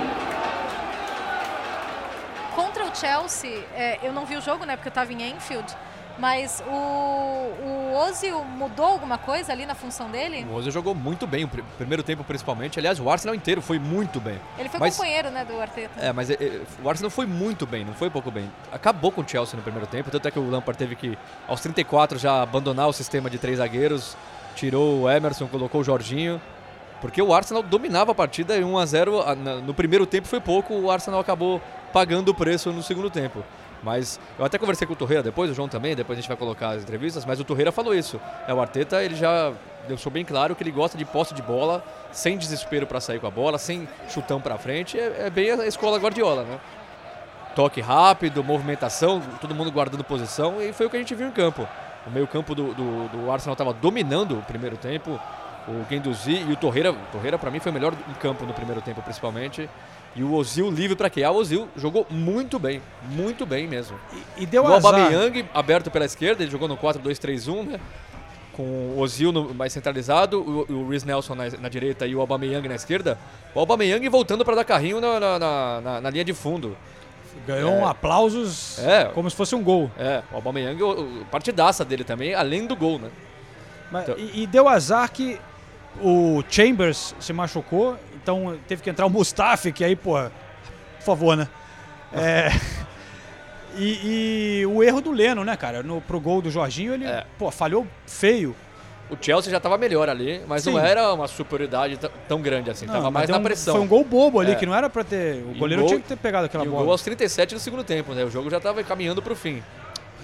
Contra o Chelsea, é, eu não vi o jogo, né, porque eu estava em Enfield, mas o, o Ozil mudou alguma coisa ali na função dele? O Ozil jogou muito bem, o pr- primeiro tempo principalmente. Aliás, o Arsenal inteiro foi muito bem. Ele foi Mas- companheiro, né, do Arteta. É, mas é, é, o Arsenal foi muito bem, não foi pouco bem. Acabou com o Chelsea no primeiro tempo, tanto é que o Lampard teve que, aos 34, já abandonar o sistema de três zagueiros, tirou o Emerson, colocou o Jorginho, porque o Arsenal dominava a partida e 1 a 0 a- na- no primeiro tempo foi pouco, o Arsenal acabou pagando o preço no segundo tempo. Mas eu até conversei com o Torreira depois, o João também, depois a gente vai colocar as entrevistas, mas o Torreira falou isso. É, o Arteta, ele já deixou bem claro que ele gosta de posse de bola, sem desespero para sair com a bola, sem chutão para frente, é, é bem a escola Guardiola, né? Toque rápido, movimentação, todo mundo guardando posição e foi o que a gente viu em campo. O meio campo do, do, do Arsenal estava dominando o primeiro tempo, o Guendouzi e o Torreira, o Torreira para mim foi o melhor em campo no primeiro tempo principalmente. E o Ozil livre para quê? Ah, o Ozil jogou muito bem, muito bem mesmo. E, e deu o azar. Aubameyang aberto pela esquerda, ele jogou no 4-2-3-1, né? Com o Ozil no- mais centralizado, o, o Nelson na, na direita e o Aubameyang na esquerda. O Aubameyang voltando para dar carrinho na, na, na- linha de fundo. Ganhou É. um aplausos É. como se fosse um gol. É, o Aubameyang, o, o partidaça dele também, além do gol, né? Mas- Então- e, e deu azar que o Chambers se machucou, então teve que entrar o Mustafi, que aí, pô, por favor, né? É, e, e o erro do Leno, né, cara? No, pro gol do Jorginho, ele, É. pô, falhou feio. O Chelsea já estava melhor ali, mas Sim. não era uma superioridade tão grande assim, Não, tava mais na um- pressão. Foi um gol bobo ali, É. que não era pra ter. O goleiro gol- tinha que ter pegado aquela e o bola. gol aos 37 do segundo tempo, né? O jogo já estava caminhando para o fim.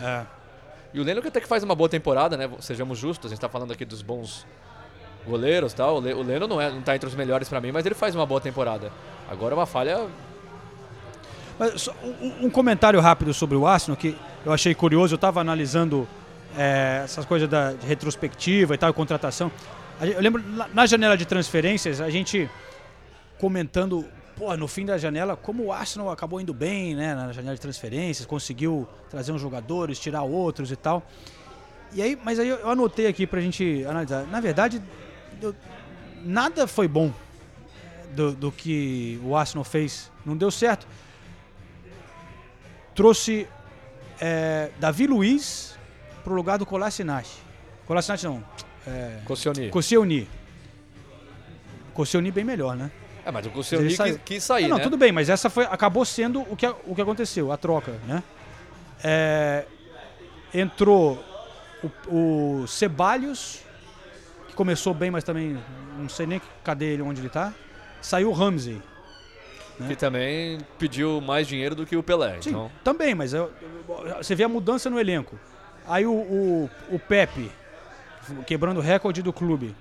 É. E o Leno que até que faz uma boa temporada, né? Sejamos justos, a gente tá falando aqui dos bons goleiros tal. O Le- o Leno não, é, não tá entre os melhores para mim, mas ele faz uma boa temporada. Agora uma falha. Mas um, um comentário rápido sobre o Arsenal que eu achei curioso. Eu estava analisando é, essas coisas da retrospectiva e tal, contratação. Eu lembro na- janela de transferências a gente comentando, pô, no fim da janela, como o Arsenal acabou indo bem, né, na janela de transferências, conseguiu trazer uns jogadores, tirar outros e tal. E aí, mas aí eu anotei aqui pra gente analisar. Na verdade, eu- nada foi bom do, do que o Arsenal fez. Não deu certo. Trouxe é, Davi Luiz pro lugar do Kolasinac. Kolasinac não. É, Koscielny. Koscielny. Koscielny bem melhor, né? É, mas o Koscielny saiu. quis, quis sair, não, né? tudo bem, mas essa foi, acabou sendo o que, o que aconteceu, a troca, né? É, entrou o, o Ceballos, que começou bem, mas também não sei nem cadê ele, onde ele tá. Saiu o Ramsey. né? Que também pediu mais dinheiro do que o Pelé. Sim, Então, também, mas eu- eu- você vê a mudança no elenco. Aí o, o, o Pepe, quebrando o recorde do clube.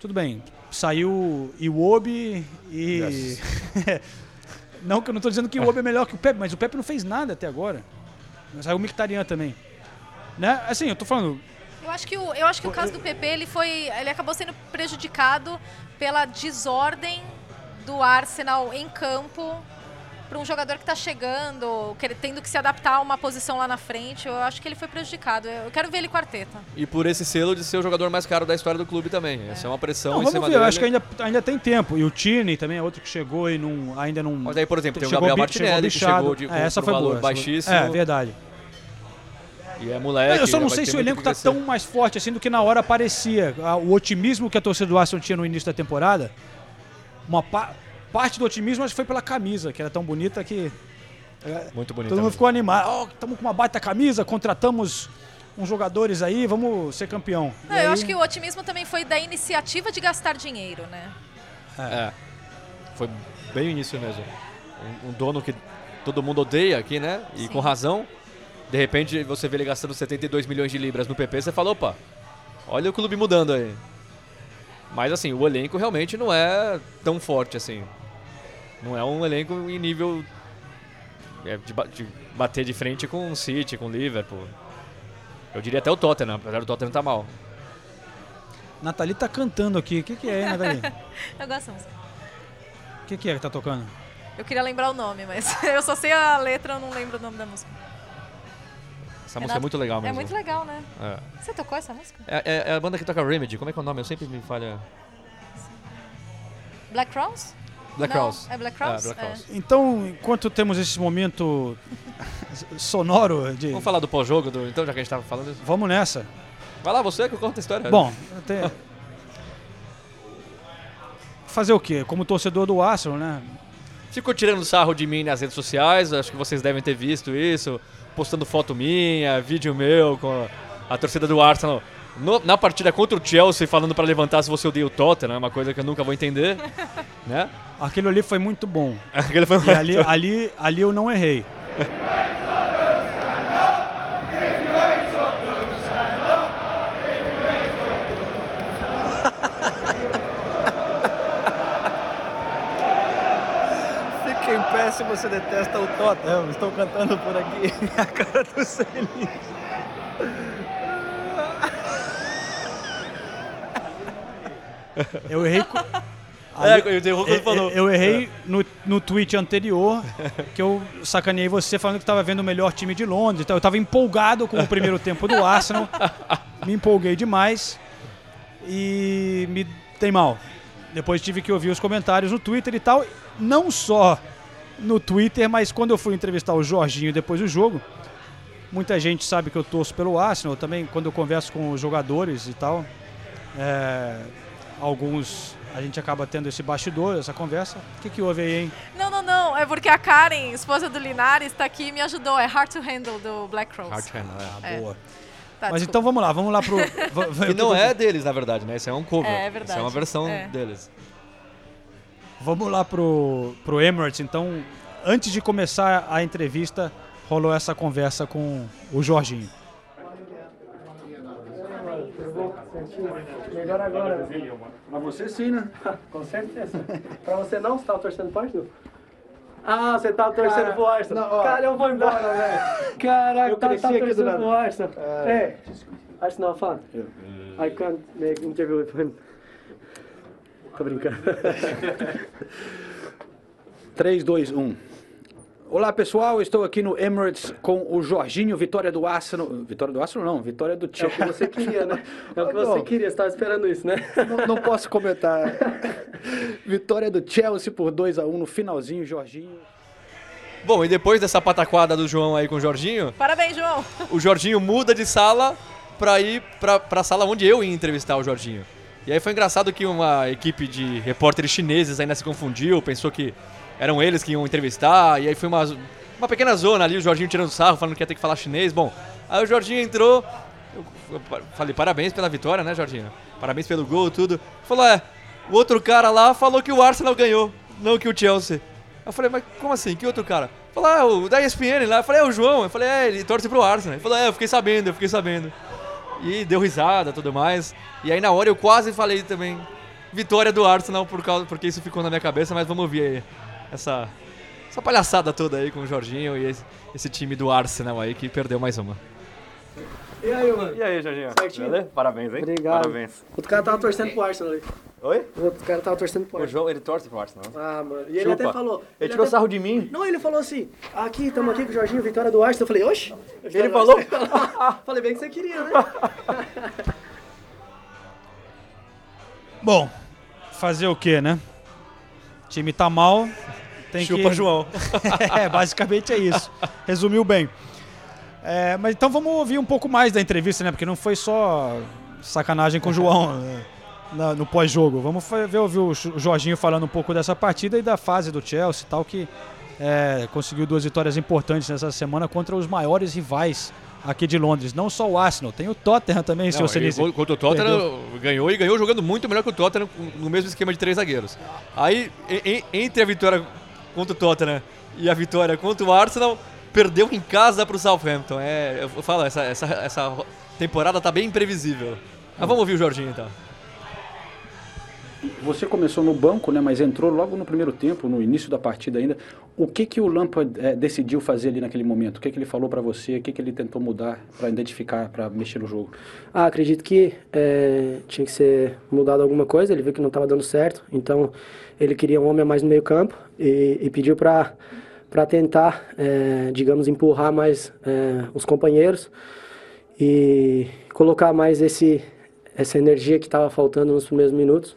Tudo bem, saiu Iwobi e... não que eu não tô dizendo que o Iwobi é melhor que o Pepe, mas o Pepe não fez nada até agora. Saiu o Mkhitaryan também. Né? Assim, eu tô falando, Eu acho que o, eu acho que o caso do PP ele foi, ele acabou sendo prejudicado pela desordem do Arsenal em campo para um jogador que está chegando, que ele tendo que se adaptar a uma posição lá na frente. Eu acho que ele foi prejudicado. Eu quero ver ele quarteta. e por esse selo de ser o jogador mais caro da história do clube também. Essa é uma pressão Não, em vamos cima ver, dele. eu acho que ainda, ainda tem tempo. E o Tierney também é outro que chegou e não, ainda não. Mas aí, por exemplo, tem o Gabriel chegou Martinelli, que chegou de- é, essa foi valor boa, baixíssimo. É, verdade. E é moleque. eu só não sei se o elenco tá tão mais forte assim do que na hora parecia. Ah, O otimismo que a torcida do Arsenal tinha no início da temporada, uma pa- parte do otimismo acho que foi pela camisa, que era tão bonita que. é, Muito bonita Todo mundo mesmo. ficou animado. Ó, estamos com uma baita camisa, contratamos uns jogadores aí, vamos ser campeão. Não, eu aí- acho que o otimismo também foi da iniciativa de gastar dinheiro, né? É. Foi bem o início mesmo. Um, um dono que todo mundo odeia aqui, né? E com razão. De repente você vê ele gastando 72 milhões de libras no PP, você fala, opa, olha o clube mudando aí. Mas assim, o elenco realmente não é tão forte assim. Não é um elenco em nível é, de, ba- de bater de frente com o City, com o Liverpool. Eu diria até o Tottenham, apesar do Tottenham tá mal. Nathalie tá cantando aqui. O que, que é, hein, Nathalie? Eu gosto dessa música. O que, que é que tá tocando? Eu queria lembrar o nome, mas eu só sei a letra, eu não lembro o nome da música. Essa música é muito legal É mesmo. muito legal, né? É. Você tocou essa música? É, é- é a banda que toca Remedy, como é que é o nome? Eu sempre me falha. Black Crowes? Black Crowes. É Black Crowes? É, Black Crowes. Então, enquanto temos esse momento sonoro de. Vamos falar do pós-jogo, do- então, já que a gente tava falando isso? Vamos nessa. Vai lá, você que conta a história. Bom, até... fazer o quê? Como torcedor do Arsenal, né? Ficou tirando sarro de mim nas redes sociais, acho que vocês devem ter visto isso. Postando foto minha, vídeo meu com a torcida do Arsenal no- na partida contra o Chelsea, falando pra levantar se você odeia o Tottenham, é uma coisa que eu nunca vou entender. né? Aquilo ali foi muito bom. Aquele foi E ali, ali, ali eu não errei. Se você detesta o Tottenham. Estou cantando por aqui a cara do Celinho. Eu errei. co- É, eu errou quando eu- falou. Eu errei no, no tweet anterior, que eu sacaneei você falando que estava vendo o melhor time de Londres. Então eu estava empolgado com o primeiro tempo do Arsenal. Me empolguei demais e me dei mal. Depois tive que ouvir os comentários no Twitter e tal. Não só no Twitter, mas quando eu fui entrevistar o Jorginho depois do jogo, muita gente sabe que eu torço pelo Arsenal. Também quando eu converso com os jogadores e tal, é, alguns a gente acaba tendo esse bastidor, essa conversa. O que, que houve aí, hein? Não, não, não. É porque a Karen, esposa do Linares, tá aqui e me ajudou. É Hard to Handle do Black Crowes. Hard to Handle, é. boa. Tá, Mas desculpa. então vamos lá, vamos lá pro. tô- não é deles, na verdade, né? Isso é um cover. É, é Isso verdade. é uma versão É. deles. Vamos lá pro, pro Emirates. Então, antes de começar a entrevista, rolou essa conversa com o Jorginho. Melhor agora. Pra você sim, né? Com certeza. pra você não, você tava torcendo pro Arsenal? Ah, você tava torcendo Cara, pro Arsenal. não, ó, Cara, eu vou embora, velho. Caraca, Eu tá, cresci tá torcendo pro Arsenal. É. Hey, Arsenal fan. I can't make interview with him. Tô brincando. 3, 2, 1. Olá pessoal, estou aqui no Emirates com o Jorginho, vitória do Arsenal. Vitória do Arsenal não, vitória do É o Chelsea. que você queria, né? É o que você queria, você estava esperando isso, né? Não, não posso comentar. Vitória do Chelsea por 2 a 1 no finalzinho, Jorginho. Bom, e depois dessa pataquada do João aí com o Jorginho, Parabéns, João. o Jorginho muda de sala pra ir pra, pra sala onde eu ia entrevistar o Jorginho. E aí foi engraçado que uma equipe de repórteres chineses ainda se confundiu, pensou que eram eles que iam entrevistar, e aí foi uma, uma pequena zona ali, o Jorginho tirando sarro, falando que ia ter que falar chinês. Bom, aí o Jorginho entrou, eu, falei parabéns pela vitória, né, Jorginho? Parabéns pelo gol, tudo. Falou, é, o outro cara lá falou que o Arsenal ganhou, não que o Chelsea. Eu falei, mas como assim? Que outro cara? Falou, ah, o da ESPN lá. Eu falei, é o João. Eu falei, é, ele torce pro Arsenal. Ele falou, é, eu fiquei sabendo, eu fiquei sabendo. E deu risada tudo mais. E aí na hora eu quase falei também vitória do Arsenal por causa, porque isso ficou na minha cabeça, mas vamos ouvir aí essa, essa palhaçada toda aí com o Jorginho e esse, esse time do Arsenal aí que perdeu mais uma. E aí, mano? E aí, Jorginho? Certinho? Parabéns, hein? Obrigado. Parabéns. O outro cara tava torcendo pro Arsenal ali. Oi? O outro cara tava torcendo pro O Arsenal. João, ele torce pro Arsenal. Ah, mano. E ele Chupa. até falou. Ele tirou até- sarro de mim. Não, ele falou assim: aqui, estamos aqui com o Jorginho, vitória do Arsenal. Eu falei, oxe. Ele falou? falei bem que você queria, né? Bom, fazer o quê, né? O time tá mal, tem Chupa que... João. é, basicamente é isso. Resumiu bem. É, mas então vamos ouvir um pouco mais da entrevista, né? Porque não foi só sacanagem com o João né, na- no pós-jogo. Vamos ver ouvir o Jorginho falando um pouco dessa partida e da fase do Chelsea e tal, que é, conseguiu duas vitórias importantes nessa semana contra os maiores rivais aqui de Londres. Não só o Arsenal, tem o Tottenham também, Não, ele, disse. contra o Tottenham ganhou e ganhou jogando muito melhor que o Tottenham no mesmo esquema de três zagueiros. Aí, entre a vitória contra o Tottenham e a vitória contra o Arsenal, perdeu em casa pro Southampton. É, eu falo, essa, essa, essa temporada tá bem imprevisível. Mas vamos ouvir o Jorginho então. Você começou no banco, né, mas entrou logo no primeiro tempo, no início da partida ainda. O que que o Lampard eh, decidiu fazer ali naquele momento? O que que ele falou para você? O que que ele tentou mudar para identificar, para mexer no jogo? Ah, acredito que é, tinha que ser mudado alguma coisa. Ele viu que não estava dando certo, então ele queria um homem a mais no meio campo e, e pediu para para tentar, é, digamos, empurrar mais é, os companheiros e colocar mais esse essa energia que estava faltando nos primeiros minutos.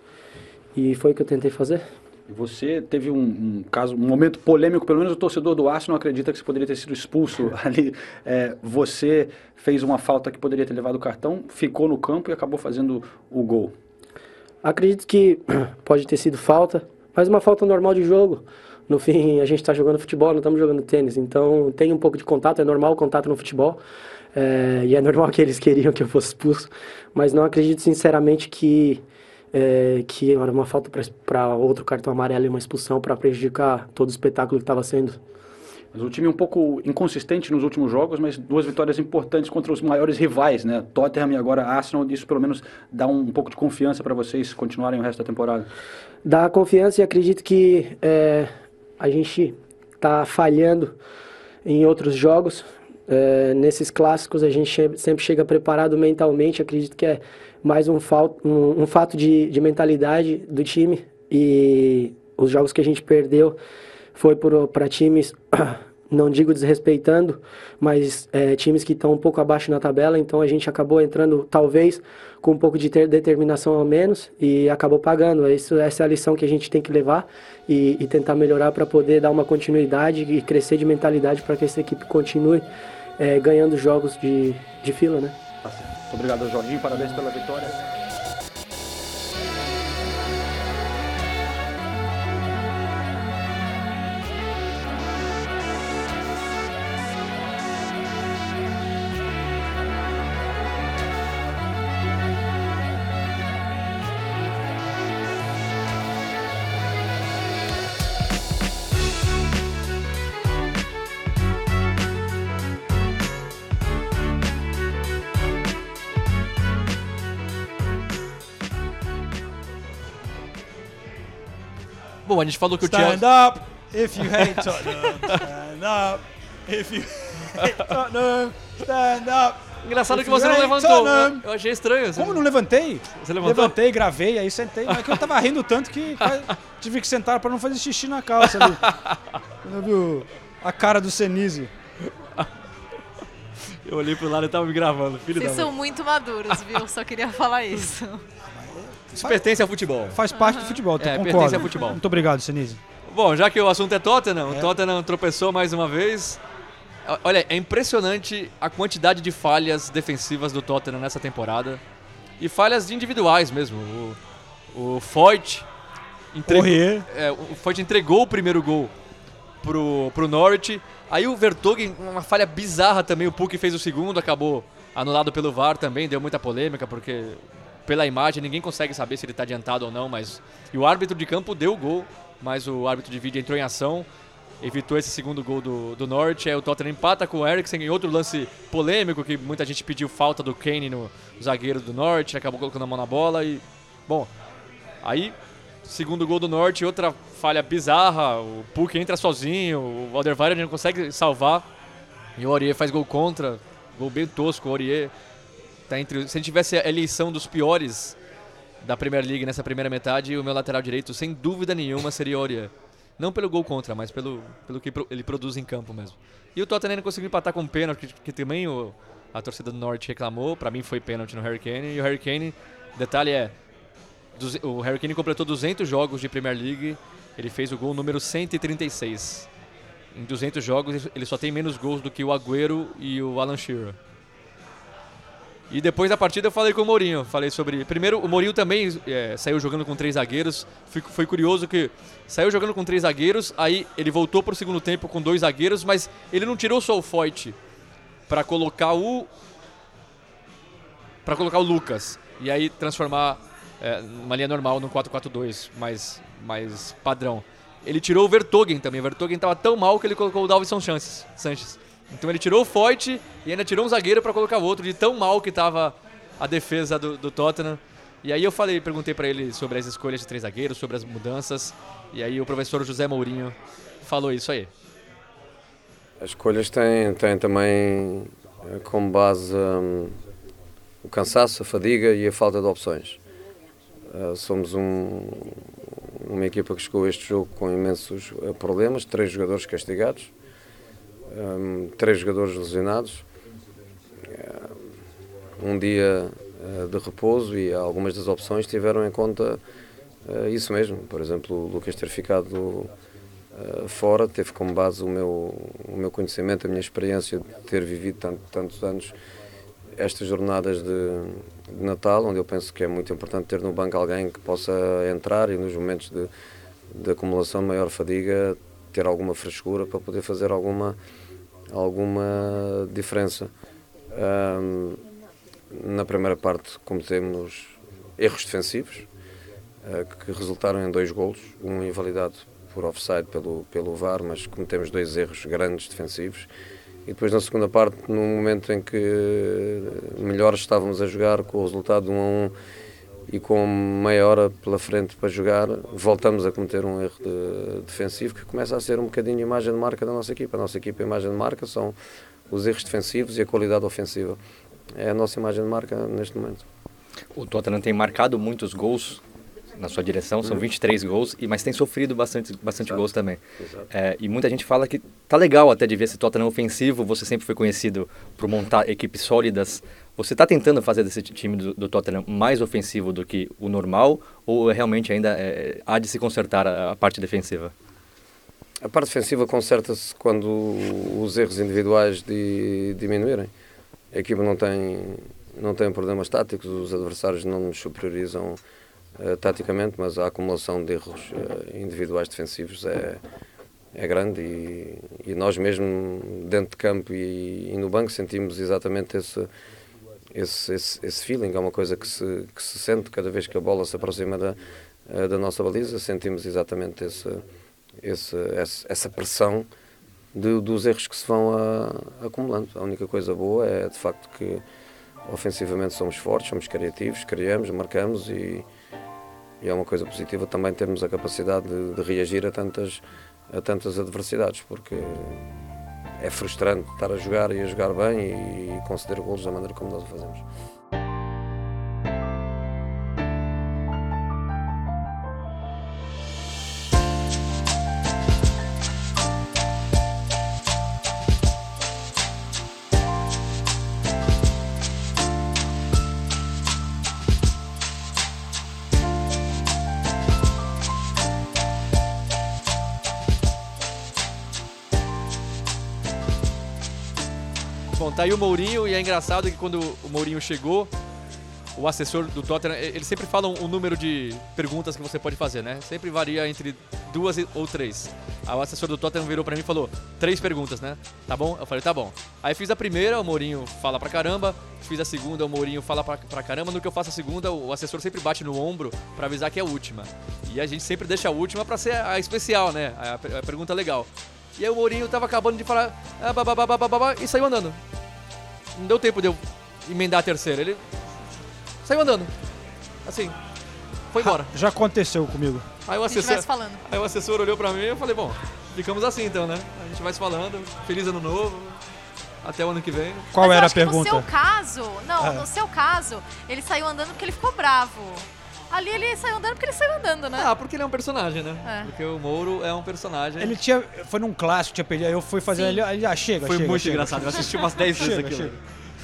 E foi o que eu tentei fazer. Você teve um, um caso, um momento polêmico, pelo menos o torcedor do Arsenal acredita que você poderia ter sido expulso ali. É, você fez uma falta que poderia ter levado o cartão, ficou no campo e acabou fazendo o gol. Acredito que pode ter sido falta, mas uma falta normal de jogo. No fim, a gente está jogando futebol, não estamos jogando tênis. Então, tem um pouco de contato, é normal o contato no futebol. é, e é normal que eles queriam que eu fosse expulso. Mas não acredito, sinceramente, que, é, que era uma falta para outro cartão amarelo e uma expulsão para prejudicar todo o espetáculo que estava sendo. Mas o time um pouco inconsistente nos últimos jogos, mas duas vitórias importantes contra os maiores rivais, né? Tottenham e agora Arsenal. Isso pelo menos dá um, um pouco de confiança para vocês continuarem o resto da temporada. dá confiança e acredito que é, a gente está falhando em outros jogos. É, nesses clássicos a gente sempre chega preparado mentalmente. Acredito que é mais um, um, um fato de, de mentalidade do time e os jogos que a gente perdeu foi para times, não digo desrespeitando, mas é, times que estão um pouco abaixo na tabela. Então a gente acabou entrando talvez com um pouco de ter determinação a menos e acabou pagando. Isso, essa é a lição que a gente tem que levar e, e tentar melhorar para poder dar uma continuidade e crescer de mentalidade para que essa equipe continue é, ganhando jogos de, de fila, né? Muito obrigado, Jorginho. Parabéns pela vitória. Bom, a gente falou que o Stand up if you hate Tottenham. Stand up if you hate Tottenham. Stand up. Engraçado if que você não levantou. Tottenham. Eu achei estranho. Você Como não levantei? Você levantou? Levantei, gravei, aí sentei. Mas é que eu tava rindo tanto que tive que sentar pra não fazer xixi na calça ali. Quando eu vi o- A cara do Senise. Eu olhei pro lado e tava me gravando, filho Vocês da são mãe. muito maduros, viu? Só queria falar isso. Isso pertence ao futebol. Faz parte do futebol, tu É, concorda? pertence ao futebol. Muito obrigado, Senise. Bom, já que o assunto é Tottenham, É. o Tottenham tropeçou mais uma vez. O- Olha, é impressionante a quantidade de falhas defensivas do Tottenham nessa temporada. E falhas individuais mesmo. O, o Foyt entregou, Aurier. é, o Foyt entregou o primeiro gol pro, pro Norwich. Aí o Vertonghen, uma falha bizarra também, o Puk fez o segundo, acabou anulado pelo VAR também, deu muita polêmica, porque pela imagem ninguém consegue saber se ele está adiantado ou não, mas... E o árbitro de campo deu o gol, mas o árbitro de vídeo entrou em ação, evitou esse segundo gol do, do Norwich, aí o Tottenham empata com o Eriksen em outro lance polêmico, que muita gente pediu falta do Kane no zagueiro do Norwich, acabou colocando a mão na bola e... Bom, aí Segundo gol do Norte, outra falha bizarra. O Puck entra sozinho, o Alderweireld não consegue salvar. E o Aurier faz gol contra. Gol bem tosco. O Aurier tá entre. Se gente tivesse a eleição dos piores da Premier League nessa primeira metade, o meu lateral direito, sem dúvida nenhuma, seria o Aurier. Não pelo gol contra, mas pelo, pelo que ele produz em campo mesmo. E o Tottenham não conseguiu empatar com um pênalti, que, que também o, a torcida do Norte reclamou. Pra mim foi pênalti no Harry Kane. E o Harry Kane, detalhe é, O Harry Kane completou 200 jogos de Premier League. Ele fez o gol número 136. Em 200 jogos, ele só tem menos gols do que o Agüero e o Alan Shearer. E depois da partida eu falei com o Mourinho. Falei sobre. Primeiro, o Mourinho também é, saiu jogando com três zagueiros. Foi curioso que saiu jogando com três zagueiros, aí ele voltou pro segundo tempo com dois zagueiros, mas ele não tirou só o Foyt para colocar o. para colocar o Lucas. E aí transformar é, uma linha normal no 4-4-2, mais, mais padrão. Ele tirou o Vertogen também. O Vertogen estava tão mal que ele colocou o Dalvison Sanches. Sanches. Então ele tirou o Foyt e ainda tirou um zagueiro para colocar o outro, de tão mal que estava a defesa do, do Tottenham. E aí eu falei, perguntei para ele sobre as escolhas de três zagueiros, sobre as mudanças. E aí o professor José Mourinho falou isso aí. As escolhas têm, têm também eh, como base hum, o cansaço, a fadiga e a falta de opções. Eh, somos um- uma equipa que chegou a este jogo com imensos eh, problemas, três jogadores castigados, hum, três jogadores lesionados, eh, um dia eh, de repouso e algumas das opções tiveram em conta eh, isso mesmo. Por exemplo, o Lucas ter ficado eh, fora teve como base o meu, o meu conhecimento, a minha experiência de ter vivido tanto, tantos anos estas jornadas de, de Natal, onde eu penso que é muito importante ter no banco alguém que possa entrar e nos momentos de, de acumulação de maior fadiga ter alguma frescura para poder fazer alguma, alguma diferença. Ahm, na primeira parte cometemos erros defensivos eh, que resultaram em dois golos, um invalidado por offside pelo, pelo VAR, mas cometemos dois erros grandes defensivos. E depois na segunda parte, num momento em que melhor estávamos a jogar com o resultado de 1 a 1 e com meia hora pela frente para jogar, voltamos a cometer um erro de- defensivo que começa a ser um bocadinho imagem de marca da nossa equipa. A nossa equipa, a imagem de marca são os erros defensivos e a qualidade ofensiva. É a nossa imagem de marca neste momento. O Tottenham tem marcado muitos gols na sua direção, são Hum. 23 gols, e mas tem sofrido bastante, bastante Exato. gols também. É, e muita gente fala que tá legal até de ver esse Tottenham ofensivo, você sempre foi conhecido por montar equipes sólidas. Você está tentando fazer desse time do, do Tottenham mais ofensivo do que o normal, ou realmente ainda é, há de se consertar a, a parte defensiva? A parte defensiva conserta-se quando os erros individuais di- diminuírem. A equipa não tem, não tem problemas táticos, os adversários não nos superiorizam eh, taticamente, mas a acumulação de erros eh, individuais defensivos é, é grande e, e nós mesmo dentro de campo e, e no banco sentimos exatamente esse, esse, esse, esse feeling, é uma coisa que se, que se sente cada vez que a bola se aproxima da, eh, da nossa baliza, sentimos exatamente esse, esse, essa pressão de- dos erros que se vão a- acumulando. A única coisa boa é de facto que ofensivamente somos fortes, somos criativos, criamos, marcamos e, e é uma coisa positiva também termos a capacidade de, de reagir a tantas, a tantas adversidades, porque é frustrante estar a jogar e a jogar bem e, conceder golos da maneira como nós o fazemos. Aí o Mourinho e é engraçado que quando o Mourinho chegou, o assessor do Tottenham, eles sempre falam o número de perguntas que você pode fazer, né? Sempre varia entre duas ou três. Aí o assessor do Tottenham virou pra mim e falou, três perguntas, né? Tá bom? Eu falei, tá bom. Aí fiz a primeira, o Mourinho fala pra caramba. Fiz a segunda, o Mourinho fala pra, pra caramba. No que eu faço a segunda, o assessor sempre bate no ombro pra avisar que é a última. E a gente sempre deixa a última pra ser a especial, né? A, a pergunta legal. E aí o Mourinho tava acabando de falar ah, e saiu andando. Não deu tempo de eu emendar a terceira. Ele saiu andando. Assim, foi embora. Já aconteceu comigo. Aí o A gente assessor, vai se falando. aí o assessor olhou pra mim e eu falei, bom, ficamos assim então, né? A gente vai se falando. Feliz ano novo. Até o ano que vem. Qual Mas eu era a pergunta? No seu caso, não, É. no seu caso, ele saiu andando porque ele ficou bravo. Ali ele saiu andando porque ele saiu andando, né? Ah, porque ele é um personagem, né? É. Porque o Mouro é um personagem. Ele tinha. Foi num clássico, tinha perdido. Aí eu fui fazer. Ele, ele, ah, chega, Foi chega, muito chega, engraçado. chega. Eu assisti umas 10 vezes aquilo.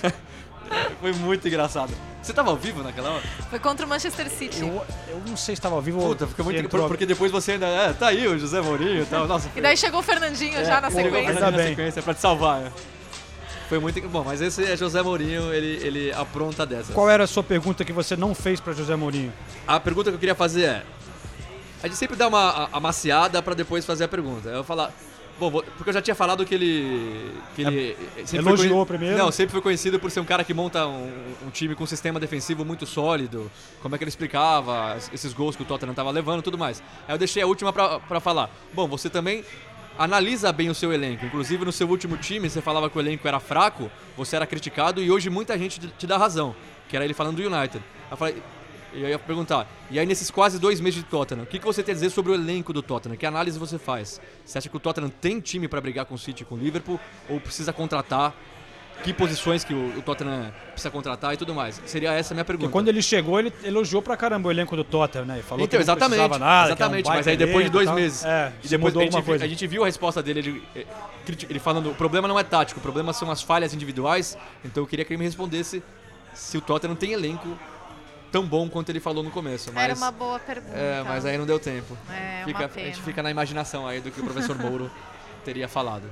chega. Foi muito engraçado. Você tava ao vivo naquela hora? Foi contra o Manchester City. Eu, eu não sei se estava ao vivo ou. Puta, fica muito entrou- Porque depois você ainda. É, tá aí o José Mourinho e tal. Nossa, E daí chegou o Fernandinho já na Chegou sequência. Fernandinho na sequência pra te salvar. Foi muito. Bom, mas esse é José Mourinho, ele, ele apronta dessas. Qual era a sua pergunta que você não fez pra José Mourinho? A pergunta que eu queria fazer é: a gente sempre dá uma amaciada pra depois fazer a pergunta. Eu falar. Bom, porque eu já tinha falado que ele. Que ele É, Elogiou primeiro? Não, sempre foi conhecido por ser um cara que monta um, um time com um sistema defensivo muito sólido. Como é que ele explicava esses gols que o Tottenham tava levando e tudo mais. Aí eu deixei a última pra falar. Bom, você também analisa bem o seu elenco. Inclusive no seu último time, você falava que o elenco era fraco, você era criticado e hoje muita gente te- dá razão. Que era ele falando do United. Eu falei. Eu ia perguntar, e aí nesses quase dois meses de Tottenham, o que, que você tem a dizer sobre o elenco do Tottenham? Que análise você faz? Você acha que o Tottenham tem time pra brigar com o City e com o Liverpool? Ou precisa contratar? Que posições que o, o Tottenham precisa contratar e tudo mais? Seria essa a minha pergunta. Porque quando ele chegou, ele elogiou pra caramba o elenco do Tottenham, né? Ele falou Então, que não exatamente, precisava nada, que era um exatamente, mas aí depois de dois e tal. meses, É, e depois mudou a gente, a gente viu a resposta dele, ele, eh, ele falando, o problema não é tático, o problema são as falhas individuais, então eu queria que ele me respondesse se o Tottenham tem elenco tão bom quanto ele falou no começo. Mas, Era uma boa pergunta. É, mas aí não deu tempo. É, Fica- uma A gente fica na imaginação aí do que o professor Mouro teria falado.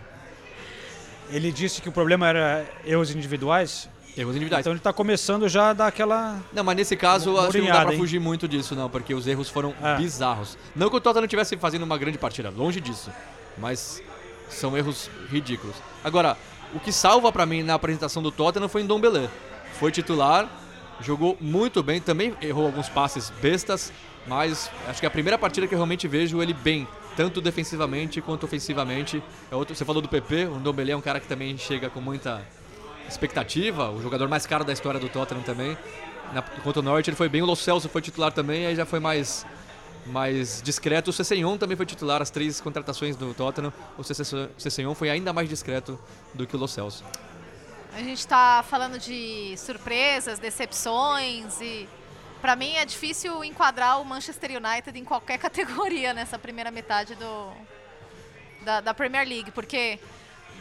Ele disse que o problema era erros individuais. Erros individuais. Então ele tá começando já a dar aquela. Não, mas nesse caso, acho que não dá pra hein? fugir muito disso, não, porque os erros foram É. bizarros. Não que o Tottenham estivesse fazendo uma grande partida, longe disso. Mas são erros ridículos. Agora, o que salva pra mim na apresentação do Tottenham foi em Dombele. Foi titular, jogou muito bem, também errou alguns passes bestas, mas acho que é a primeira partida que eu realmente vejo ele bem, tanto defensivamente quanto ofensivamente. É outro, você falou do PP, o Dombele é um cara que também chega com muita expectativa, o jogador mais caro da história do Tottenham também. Na, contra o Norte ele foi bem, o Lo Celso foi titular também, aí já foi mais, mais discreto. O Cessenhon também foi titular, as três contratações do Tottenham. O Cesse- Cessenhon foi ainda mais discreto do que o Lo Celso. A gente tá falando de surpresas, decepções e pra mim é difícil enquadrar o Manchester United em qualquer categoria nessa primeira metade do da, da Premier League, porque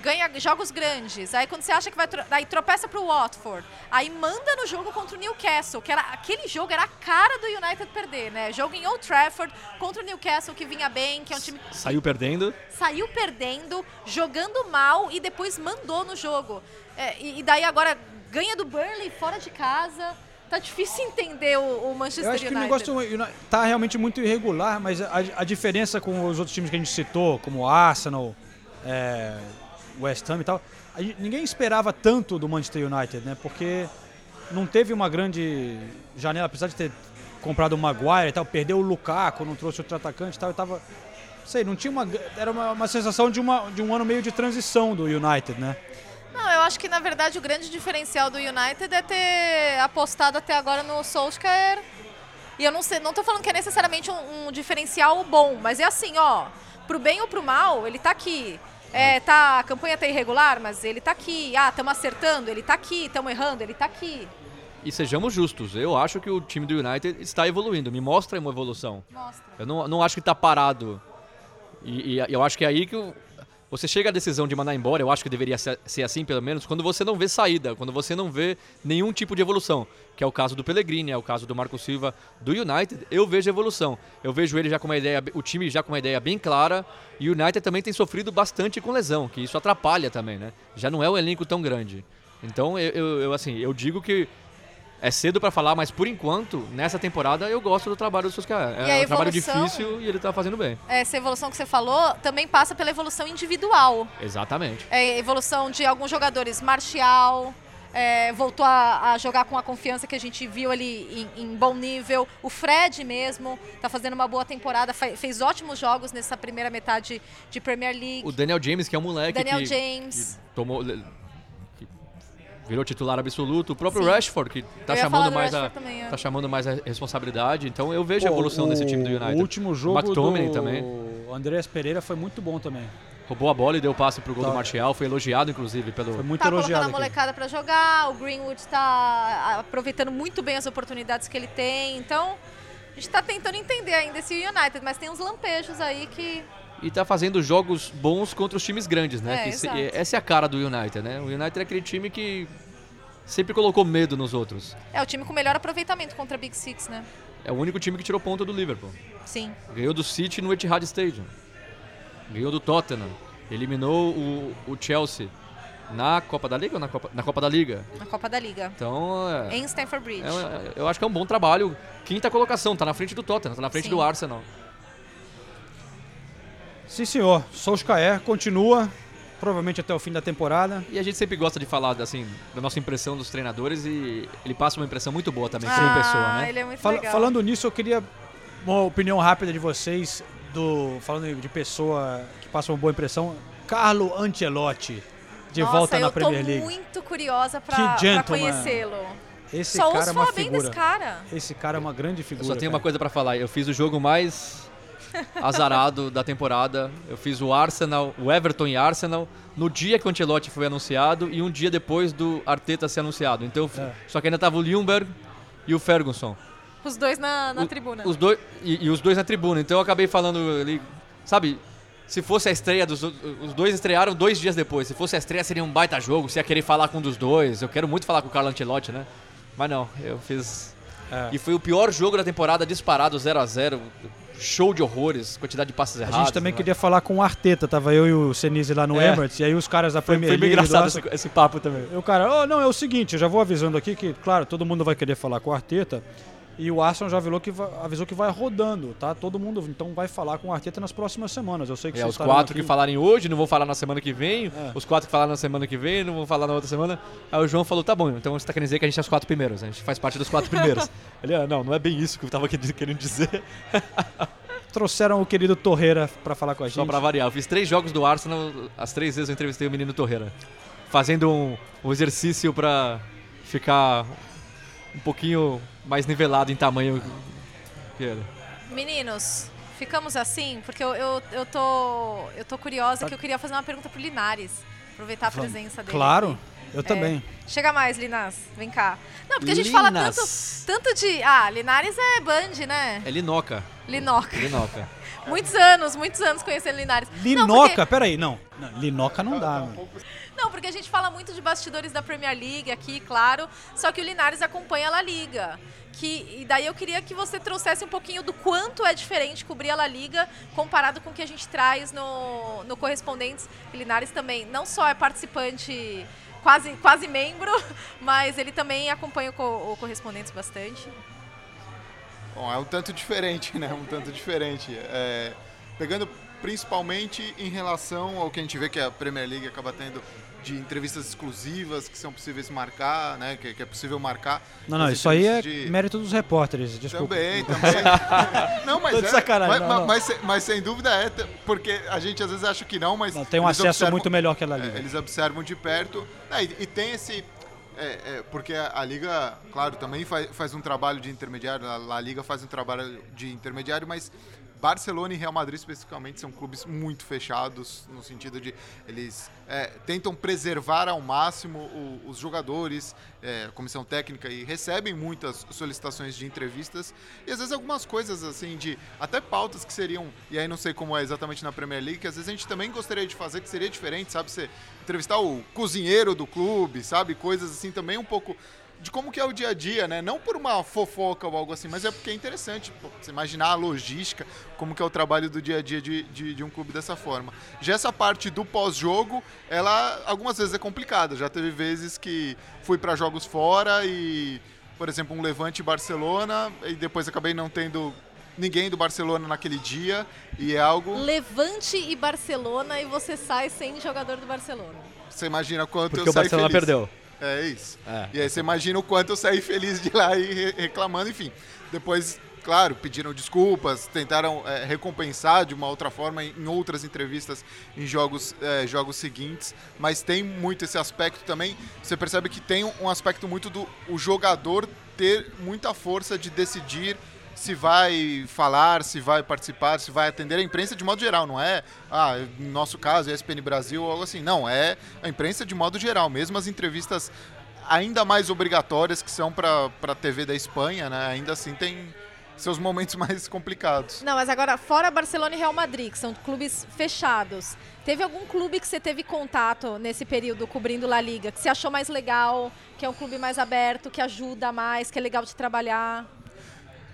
ganha jogos grandes, aí quando você acha que vai tro- aí tropeça pro Watford, aí manda no jogo contra o Newcastle, que era aquele jogo era a cara do United perder, né? Jogo em Old Trafford contra o Newcastle que vinha bem, que é um time Saiu perdendo. saiu perdendo, jogando mal e depois mandou no jogo. É, e, e daí agora ganha do Burnley fora de casa. Tá difícil entender o, o Manchester Eu acho que o United. negócio tá realmente muito irregular, mas a, a diferença com os outros times que a gente citou, como o Arsenal, é, West Ham e tal, gente- ninguém esperava tanto do Manchester United, né? Porque não teve uma grande janela, apesar de ter comprado o Maguire e tal, perdeu o Lukaku, não trouxe outro atacante e tal, e tava... Sei, não tinha uma... Era uma, uma sensação de, uma, de um ano meio de transição do United, né? Não, eu acho que na verdade o grande diferencial do United é ter apostado até agora no Solskjaer. E eu não sei, não tô falando que é necessariamente um, um diferencial bom, mas é assim, ó, pro bem ou pro mal, ele tá aqui. É, tá, a campanha tá irregular, mas ele tá aqui. Ah, estamos acertando, ele tá aqui, estamos errando, ele tá aqui. E sejamos justos, eu acho que o time do United está evoluindo, me mostra uma evolução. Mostra. Eu não, não acho que está parado. E, e eu acho que é aí que o- Você chega à decisão de mandar embora, eu acho que deveria ser assim pelo menos, quando você não vê saída, quando você não vê nenhum tipo de evolução, que é o caso do Pellegrini, é o caso do Marco Silva do United, eu vejo evolução. Eu vejo ele já com uma ideia, o time já com uma ideia bem clara, e o United também tem sofrido bastante com lesão, que isso atrapalha também, né? Já não é um elenco tão grande. Então, eu, eu, eu, assim, eu digo que é cedo pra falar, mas por enquanto, nessa temporada, eu gosto do trabalho do Solskjaer. E a É um trabalho difícil e ele tá fazendo bem. Essa evolução que você falou também passa pela evolução individual. Exatamente. É, evolução de alguns jogadores. Martial é, voltou a, a jogar com a confiança que a gente viu ali em, em bom nível. O Fred mesmo está fazendo uma boa temporada, fe- fez ótimos jogos nessa primeira metade de Premier League. O Daniel James, que é um moleque Daniel que, James. que tomou virou titular absoluto, o próprio Sim. Rashford que tá chamando do mais a Rashford também, é. tá chamando mais a responsabilidade. Então eu vejo a Pô, evolução desse time do o- United. O último jogo McTominay do também O Andreas Pereira foi muito bom também. roubou a bola e deu passe pro gol Tá. do Martial, foi elogiado inclusive pelo Foi muito tá colocando elogiado a aqui. molecada para jogar, o Greenwood está aproveitando muito bem as oportunidades que ele tem. Então, a gente está tentando entender ainda esse United, mas tem uns lampejos aí que e tá fazendo jogos bons contra os times grandes, né? É, se- exato. essa é a cara do United, né? O United é aquele time que sempre colocou medo nos outros. é o time com melhor aproveitamento contra a Big Six, né? É o único time que tirou ponta do Liverpool. Sim. Ganhou do City no Etihad Stadium. Ganhou do Tottenham. Eliminou o, o Chelsea na Copa da Liga ou na Copa, na Copa da Liga? Na Copa da Liga. Então, é, Em Stamford Bridge. é- eu acho que é um bom trabalho. Quinta colocação, tá na frente do Tottenham, tá na frente Sim. do Arsenal. Sim, senhor. Solskjaer continua, provavelmente até o fim da temporada. E a gente sempre gosta de falar assim, da nossa impressão dos treinadores e ele passa uma impressão muito boa também como Ah, pessoa, né? ele é muito Fala- legal. falando nisso, eu queria uma opinião rápida de vocês, do falando de pessoa que passa uma boa impressão. Carlo Ancelotti, de Nossa, volta na eu Premier tô League. muito curiosa Que pra, pra gentleman. conhecê-lo. Esse Só cara ouço é uma falar bem figura. desse cara. Esse cara é uma grande Eu figura. só tenho cara. uma coisa pra falar, eu fiz o jogo mais azarado da temporada. Eu fiz o Arsenal, o Everton e Arsenal no dia que o Ancelotti foi anunciado e um dia depois do Arteta ser anunciado. Então, É. só que ainda tava o Ljungberg e o Ferguson. Os dois na, na O- tribuna. Os dois e, e os dois na tribuna. Então eu acabei falando ali, sabe? Se fosse a estreia dos os dois estrearam dois dias depois. Se fosse a estreia seria um baita jogo. Você ia querer falar com um dos dois. Eu quero muito falar com o Carlo Ancelotti, né? Mas não, eu fiz É. e foi o pior jogo da temporada disparado 0 a 0 Show de horrores, quantidade de passes A errados. gente também né? queria falar com o Arteta, tava eu e o Senise lá no É. Emirates, e aí os caras da Foi- Premier foi bem League... do engraçado esse- esse papo também. E o cara, oh, não, é o seguinte, eu já vou avisando aqui que, claro, todo mundo vai querer falar com o Arteta, e o Arsenal já avisou que vai, avisou que vai rodando, tá? Todo mundo, então, vai falar com o Arteta nas próximas semanas. Eu sei que É, os quatro aqui- que falarem hoje não vão falar na semana que vem. É. Os quatro que falaram na semana que vem não vão falar na outra semana. Aí o João falou: tá bom, então você tá querendo dizer que a gente é os quatro primeiros. A gente faz parte dos quatro primeiros. Ele, ah, não, não é bem isso que eu tava quer- querendo dizer. Trouxeram o querido Torreira pra falar com a gente. Só pra variar. Eu fiz três jogos do Arsenal, as três vezes eu entrevistei o menino Torreira. Fazendo um, um exercício pra ficar um pouquinho mais nivelado em tamanho que ele. Meninos, ficamos assim? Porque eu, eu, eu, tô, eu tô curiosa que eu queria fazer uma pergunta pro Linares. Aproveitar a Vamos. presença dele. Claro, eu É, também. Chega mais, Linas. Vem cá. Não, porque a gente fala tanto, Linas. tanto de... Ah, Linares é Band, né? É Linoca. Linoca. Linoca. Muitos anos, muitos anos conhecendo Linares. Não, Linoca, porque- peraí, não. não. Linoca não dá, mano. Não, porque a gente fala muito de bastidores da Premier League aqui, claro. Só que o Linares acompanha a La Liga. Que, e daí eu queria que você trouxesse um pouquinho do quanto é diferente cobrir a La Liga comparado com o que a gente traz no, no Correspondentes. Linares também não só é participante, quase, quase membro, mas ele também acompanha o, o Correspondentes bastante. Bom, é um tanto diferente, né? Um tanto diferente. É, pegando principalmente em relação ao que a gente vê que a Premier League acaba tendo de entrevistas exclusivas que são possíveis marcar, né? Que, que é possível marcar. Não, não, isso aí é de- mérito dos repórteres, desculpa. Também, também. não, mas é, sacanagem, mas, não, mas- não. mas mas sem dúvida é, porque a gente às vezes acha que não, mas Tem um acesso observam- muito melhor que a La Liga. é, eles observam de perto. É, e, e tem esse. é, é, porque a, a Liga, claro, também faz, faz um trabalho de intermediário, a, La Liga faz um trabalho de intermediário, mas Barcelona e Real Madrid especificamente são clubes muito fechados no sentido de eles é, tentam preservar ao máximo o, os jogadores, é, comissão técnica e recebem muitas solicitações de entrevistas e às vezes algumas coisas assim de até pautas que seriam e aí não sei como é exatamente na Premier League que às vezes a gente também gostaria de fazer que seria diferente, sabe? Você entrevistar o cozinheiro do clube, sabe? Coisas assim também um pouco de como que é o dia a dia, né? Não por uma fofoca ou algo assim, mas é porque é interessante pô, você imaginar a logística, como que é o trabalho do dia a dia de, de, de um clube dessa forma. Já essa parte do pós-jogo, ela algumas vezes é complicada. Já teve vezes que fui para jogos fora e, por exemplo, um Levante Barcelona e depois acabei não tendo ninguém do Barcelona naquele dia e é algo Levante e Barcelona e você sai sem jogador do Barcelona. você imagina quanto Porque eu o saí Barcelona feliz. perdeu. É isso. É. E aí você imagina o quanto eu saí feliz de lá e re- reclamando, enfim. Depois, claro, pediram desculpas, tentaram é, recompensar de uma outra forma em em outras entrevistas em jogos, é, jogos seguintes, mas tem muito esse aspecto também. Você percebe que tem um aspecto muito do o jogador ter muita força de decidir se vai falar, se vai participar, se vai atender a imprensa de modo geral, não é, ah, no nosso caso, ESPN Brasil ou algo assim, não, é a imprensa de modo geral, mesmo as entrevistas ainda mais obrigatórias que são para a TV da Espanha, né, ainda assim tem seus momentos mais complicados. Não, mas agora, fora Barcelona e Real Madrid, que são clubes fechados, teve algum clube que você teve contato nesse período cobrindo La Liga, que você achou mais legal, que é um clube mais aberto, que ajuda mais, que é legal de trabalhar?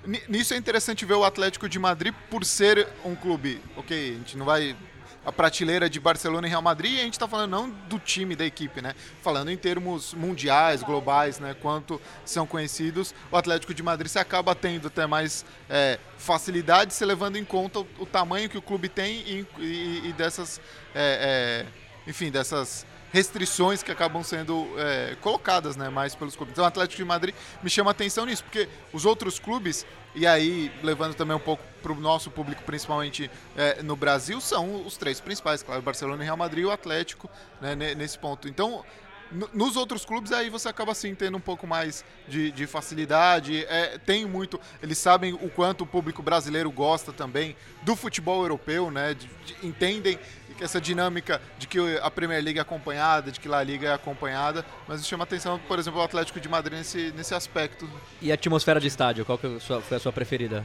Ni- Nisso é interessante ver o Atlético de Madrid por ser um clube, ok, a gente não vai a prateleira de Barcelona e Real Madrid, e a gente está falando não do time, da equipe, né? Falando em termos mundiais, globais, né? Quanto são conhecidos, o Atlético de Madrid se acaba tendo até mais é, facilidade, se levando em conta o, o tamanho que o clube tem e, e- e dessas, é, é, enfim, dessas restrições que acabam sendo é, colocadas né, mais pelos clubes. Então o Atlético de Madrid me chama atenção nisso, porque os outros clubes, e aí levando também um pouco para o nosso público, principalmente é, no Brasil, são os três principais, claro, Barcelona Real Madrid e o Atlético né, ne- nesse ponto. Então, no- nos outros clubes aí você acaba assim tendo um pouco mais de, de facilidade. É, tem muito. Eles sabem o quanto o público brasileiro gosta também do futebol europeu, né? de- de- entendem que essa dinâmica de que a Premier League é acompanhada, de que La Liga é acompanhada, mas isso chama atenção, por exemplo, o Atlético de Madrid nesse, nesse aspecto. E a atmosfera de estádio, qual que é foi a sua preferida?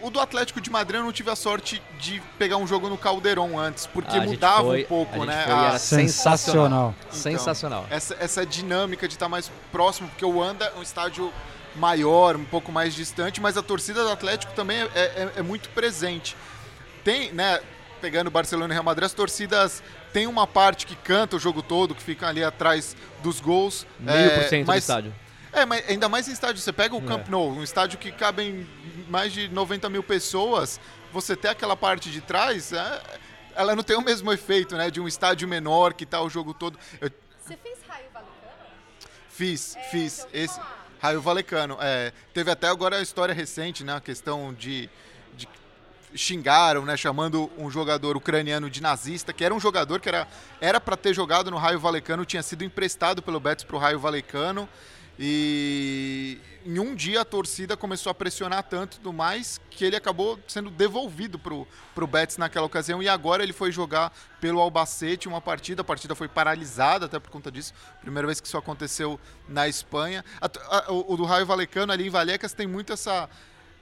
O do Atlético de Madrid eu não tive a sorte de pegar um jogo no Caldeirão antes, porque Ah, mudava foi- um pouco, a né? foi era sensacional. Sensacional. Essa, essa dinâmica de estar mais próximo, porque o Anda é um estádio maior, um pouco mais distante, mas a torcida do Atlético também é, é- é muito presente. Tem, né, pegando Barcelona e Real Madrid, as torcidas tem uma parte que canta o jogo todo, que fica ali atrás dos gols. Meio é, por cento do estádio. É, mas ainda mais em estádio. Você pega o É. Camp Nou, um estádio que cabem mais de 90 mil pessoas, você ter aquela parte de trás, é, ela não tem o mesmo efeito, né? De um estádio menor que tá o jogo todo. Eu Você fez Raio Valecano? fiz, fiz esse Raio Valecano. É, teve até agora a história recente, né? A questão de xingaram, né, chamando um jogador ucraniano de nazista, que era um jogador que era era para ter jogado no Raio Valecano, tinha sido emprestado pelo Betis para o Raio Valecano. E em um dia a torcida começou a pressionar tanto do mais que ele acabou sendo devolvido pro, pro Betis naquela ocasião e agora ele foi jogar pelo Albacete uma partida, a partida foi paralisada até por conta disso, primeira vez que isso aconteceu na Espanha. A- a- o, o do Raio Valecano ali em Vallecas tem muito essa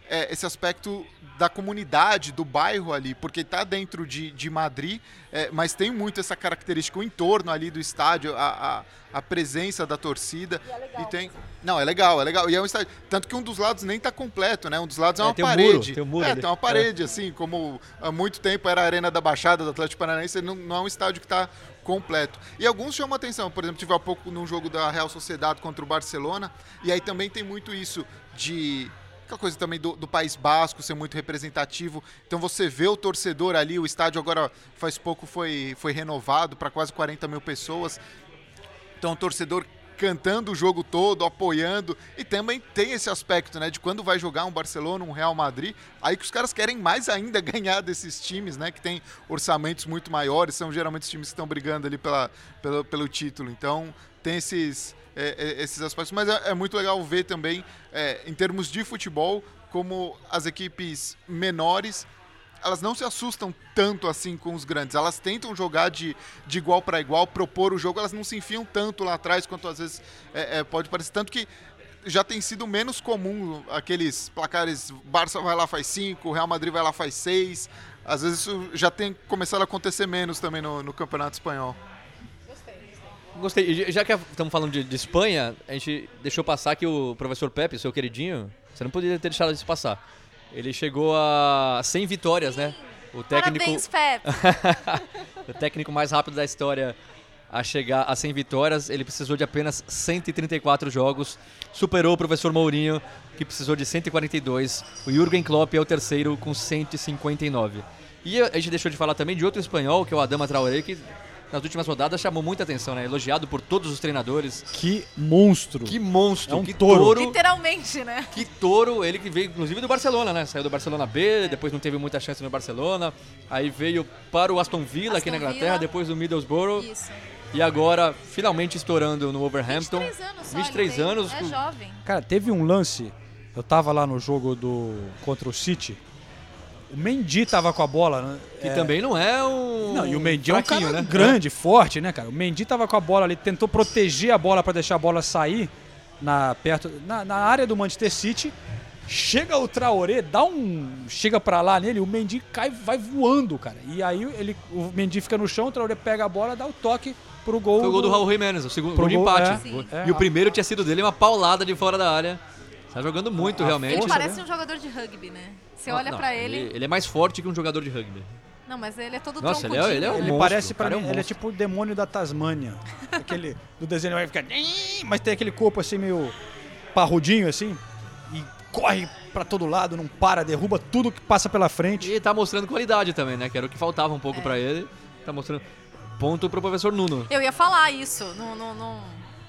é, esse aspecto da comunidade, do bairro ali, porque está dentro de, de Madrid, é, mas tem muito essa característica, o entorno ali do estádio, a, a, a presença da torcida. E, tem. Não, é legal, é legal. E é um estádio. Tanto que um dos lados nem está completo, né? Um dos lados é, É, uma tem um muro, parede. tem um muro é, ali. tem uma parede, assim, como há muito tempo era a Arena da Baixada do Atlético Paranaense, não, não é um estádio que está completo. E alguns chamam atenção, por exemplo, tive há pouco num jogo da Real Sociedade contra o Barcelona, e aí também tem muito isso de aquela coisa também do, do País Basco ser muito representativo. Então você vê o torcedor ali, o estádio agora faz pouco foi, foi renovado para quase 40 mil pessoas. Então o torcedor cantando o jogo todo, apoiando. E também tem esse aspecto, né? De quando vai jogar um Barcelona, um Real Madrid, aí que os caras querem mais ainda ganhar desses times, né? Que tem orçamentos muito maiores, são geralmente os times que estão brigando ali pela, pelo, pelo título. Então tem esses, é, é, esses aspectos. Mas é, é muito legal ver também, é, em termos de futebol, como as equipes menores elas não se assustam tanto assim com os grandes. Elas tentam jogar de, de igual para igual, propor o jogo, elas não se enfiam tanto lá atrás quanto às vezes é, é, pode parecer. Tanto que já tem sido menos comum aqueles placares, Barça vai lá faz 5, Real Madrid vai lá faz 6. Às vezes isso já tem começado a acontecer menos também no, no Campeonato Espanhol. Gostei. E Já que estamos falando de, de Espanha, a gente deixou passar que o professor Pepe, seu queridinho, você não poderia ter deixado isso passar. Ele chegou a 100 vitórias, né? O técnico, Parabéns, Pepe. o técnico mais rápido da história a chegar a 100 vitórias. Ele precisou de apenas 134 jogos. Superou o professor Mourinho, que precisou de 142. O Jürgen Klopp é o terceiro com 159. E a gente deixou de falar também de outro espanhol, que é o Adama Traoré, que nas últimas rodadas chamou muita atenção, né? Elogiado por todos os treinadores. Que monstro. Que monstro. É um que touro. Literalmente, né? Que touro, ele que veio inclusive do Barcelona, né? Saiu do Barcelona B, depois não teve muita chance no Barcelona. Aí veio para o Aston Villa aqui na Aston Inglaterra, Villa. depois do Middlesbrough. Isso. E agora, finalmente estourando no Wolverhampton. 23 anos só 23 ele tem. anos. É jovem. Cara, teve um lance. Eu tava lá no jogo do contra o City. O Mendy tava com a bola, né? Que também não é um. Não, e o Mendy é um cara né? grande, forte, né, cara? O Mendy tava com a bola ali, tentou proteger a bola pra deixar a bola sair na, perto, na, na área do Manchester City. Chega o Traoré, dá um. Chega pra lá nele, o Mendy cai, vai voando, cara. E aí ele, o Mendy fica no chão, o Traoré pega a bola, dá o toque pro gol. Foi o gol do Raul Jiménez, o segundo pro gol de empate. é, é. e o primeiro tinha sido dele uma paulada de fora da área. Tá jogando muito, realmente. Ele parece um jogador de rugby, né? Você Não, olha não, pra ele... Ele é mais forte que um jogador de rugby. Não, mas ele é todo Nossa, ele é- troncudinho. ele é um Ele monstro, parece pra cara é mim, um ele é tipo o demônio da Tasmânia. aquele do desenho vai ficar. Mas tem aquele corpo assim meio parrudinho assim. E corre pra todo lado, não para, derruba tudo que passa pela frente. E tá mostrando qualidade também, né? Que era o que faltava um pouco É. pra ele. Tá mostrando. Ponto pro professor Nuno. Eu ia falar isso, não, não, não-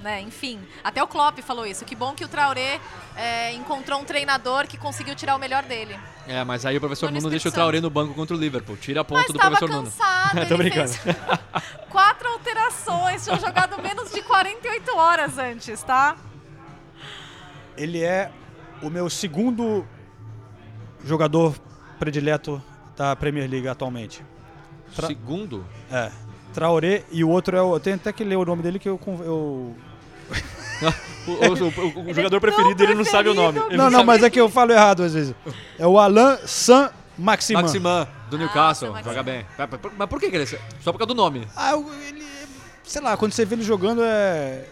né? Enfim, até o Klopp falou isso. Que bom que o Traoré é, encontrou um treinador que conseguiu tirar o melhor dele. É, mas aí o professor Nuno Nuno deixa o Traoré no banco contra o Liverpool. Tira a ponto Mas do professor cansado, Nuno. Tô brincando. quatro alterações, tinham jogado menos de 48 horas antes, tá? Ele é o meu segundo jogador predileto da Premier League atualmente. Tra- Segundo? É. Traoré e o outro é o. Eu tenho até que ler o nome dele que eu. eu... O, o- o- o jogador preferido, ele não sabe o nome. Ele Não, não, sabe. mas é que eu falo errado às vezes. É o Alain San Maximin. Maximan, do Newcastle. Joga bem. Mas por- que que ele... Só por causa do nome. Ah, ele. Sei lá, quando você vê ele jogando é.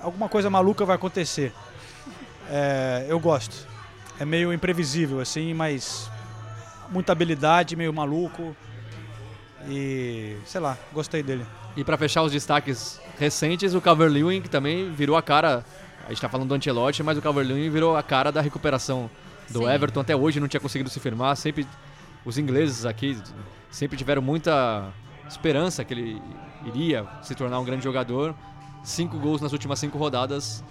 Alguma coisa maluca vai acontecer. É, eu gosto. É meio imprevisível, assim, mas. Muita habilidade, meio maluco. E. sei lá, gostei dele. E pra fechar os destaques recentes, o Calvert-Lewin, que também virou a cara... A gente tá falando do Ancelotti, mas o Calvert-Lewin virou a cara da recuperação do Sim. Everton. Até hoje não tinha conseguido se firmar. Sempre... Os ingleses aqui sempre tiveram muita esperança que ele iria se tornar um grande jogador. Cinco gols nas últimas cinco rodadas.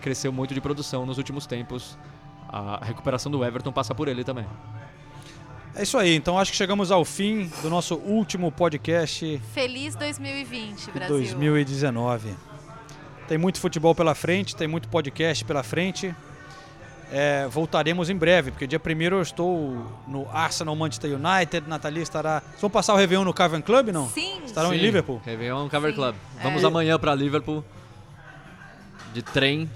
Cresceu muito de produção nos últimos tempos. A recuperação do Everton passa por ele também. É isso aí, então acho que chegamos ao fim do nosso último podcast Feliz 2020, de Brasil. 2019. Tem muito futebol pela frente, tem muito podcast pela frente. É, voltaremos em breve, porque dia 1 eu estou no Arsenal Manchester United, Nathalie estará. Vocês vão passar o Réveillon no Cavern Club, não? Sim. Estarão em Sim, Liverpool? Réveillon Cover Club. É. Vamos amanhã pra Liverpool. De trem.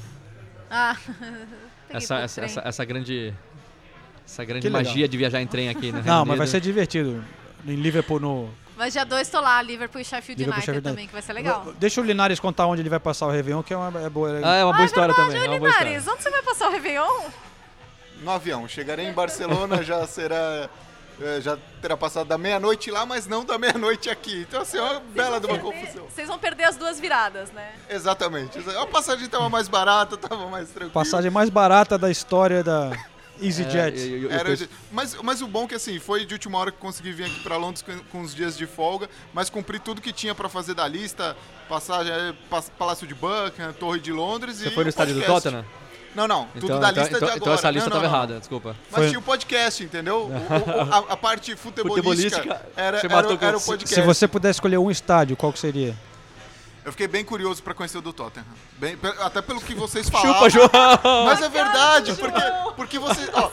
Ah, Essa, essa, trem. essa, essa grande. Essa grande magia de viajar em trem aqui, né? Não, mas vai ser divertido. Em Liverpool no. Mas dia 2 tô lá, Liverpool e Sheffield Liverpool, United Sheffield também, United. que vai ser legal. Deixa o Linares contar onde ele vai passar o Réveillon, que é uma é boa. Ah, é uma boa história também. Ô, É uma boa história. Linares, onde você vai passar o Réveillon? No avião. Chegarei em Barcelona, já será. eh, Já terá passado da meia-noite lá, mas não da meia-noite aqui. Então, assim, é uma bela de uma confusão. Vocês vão perder as duas viradas, né? Exatamente. A passagem tava mais barata, tava mais tranquila. Passagem mais barata da história da EasyJet. É, Era mas, mas o bom é que assim, foi de última hora que consegui vir aqui pra Londres com, com os dias de folga, mas cumpri tudo que tinha pra fazer da lista, passagem, pas- Palácio de Buckingham, Torre de Londres Você e foi no estádio do. Tottenham? Não, não, tudo Então- da então- lista então- de agora. então essa lista Não, não, tava não. errada, desculpa. Mas Foi- tinha o podcast, entendeu? O- o- a, a parte futebolística, Futebolística, era, você era, matou era o podcast. Se você pudesse escolher um estádio, qual que seria? Eu fiquei bem curioso pra conhecer o do Tottenham. Bem- até pelo que vocês Chupa, falaram. João! Mas é verdade, porque, porque você. ó,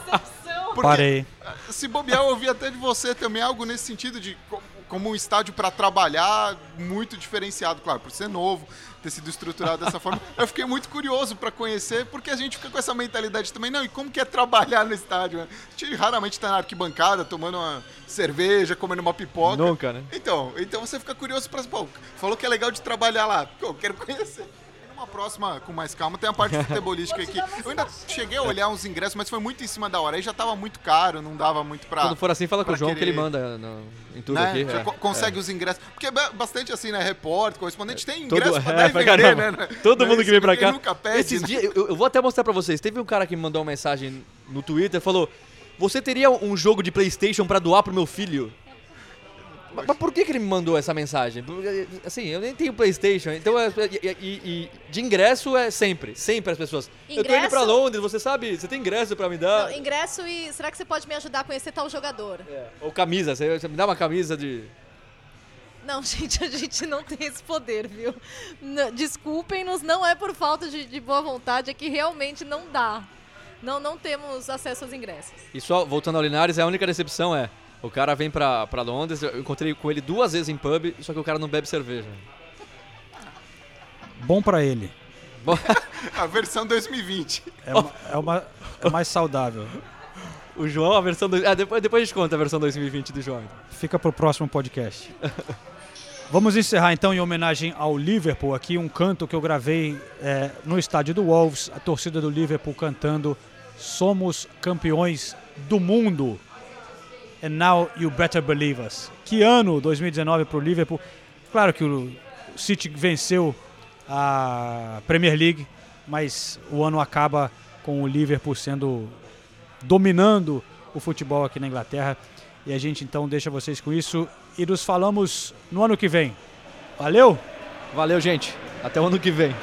porque Parei. Se bobear, eu ouvi até de você também algo nesse sentido de como um estádio pra trabalhar muito diferenciado, claro, por ser novo, ter sido estruturado dessa forma. Eu fiquei muito curioso pra conhecer, porque a gente fica com essa mentalidade também, não, e como que é trabalhar no estádio? Né? A gente raramente tá na arquibancada tomando uma cerveja, comendo uma pipoca. Nunca, né? Então, então você fica curioso. Pô, falou que é legal de trabalhar lá. Eu quero conhecer. Numa próxima, com mais calma, tem a parte futebolística aqui. Eu ainda cheguei a olhar uns ingressos, mas foi muito em cima da hora. Aí já tava muito caro, não dava muito pra. Quando for assim, fala com pra o João que querer- ele manda no- em tudo né? aqui. Já é. co- consegue É. os ingressos. Porque é ba- bastante assim, né? Repórter, correspondente, tem Todo, ingresso pra é, dar e pra vender, caramba. né? Todo Não é mundo que vem pra cá. nunca pede, Esses né? dias, eu, eu vou até mostrar pra vocês. Teve um cara que me mandou uma mensagem no Twitter, falou: Você teria um jogo de PlayStation pra doar pro meu filho? Mas, mas por que, que ele me mandou essa mensagem? Porque, Assim, eu nem tenho PlayStation, então é- e, e- e de ingresso é sempre, sempre as pessoas. Eu tô indo Ingresso? pra Londres, você sabe? Você tem ingresso pra me dar? Não, ingresso e. Será que você pode me ajudar a conhecer tal jogador? Ou camisa, você, você me dá uma camisa de. Não, gente, a gente não tem esse poder, viu? Desculpem-nos, não é por falta de, de boa vontade, é que realmente não dá. Não, não temos acesso aos ingressos. E só, voltando ao Linares, a única decepção é. O cara vem pra, pra Londres, eu encontrei com ele duas vezes em pub, só que o cara não bebe cerveja. Bom pra ele. A versão 2020. É, uma, é, uma- é mais saudável. O João, a versão. Do... Ah, depois, depois a gente conta a versão 2020 do João. Fica pro próximo podcast. Vamos encerrar então em homenagem ao Liverpool aqui um canto que eu gravei é, no estádio do Wolves, a torcida do Liverpool cantando Somos campeões do mundo. And now you better believe us. Que ano 2019 para o Liverpool. Claro que o City venceu a Premier League, mas o ano acaba com o Liverpool sendo dominando o futebol aqui na Inglaterra. E a gente então deixa vocês com isso e nos falamos no ano que vem. Valeu? Valeu, gente. Até o ano que vem.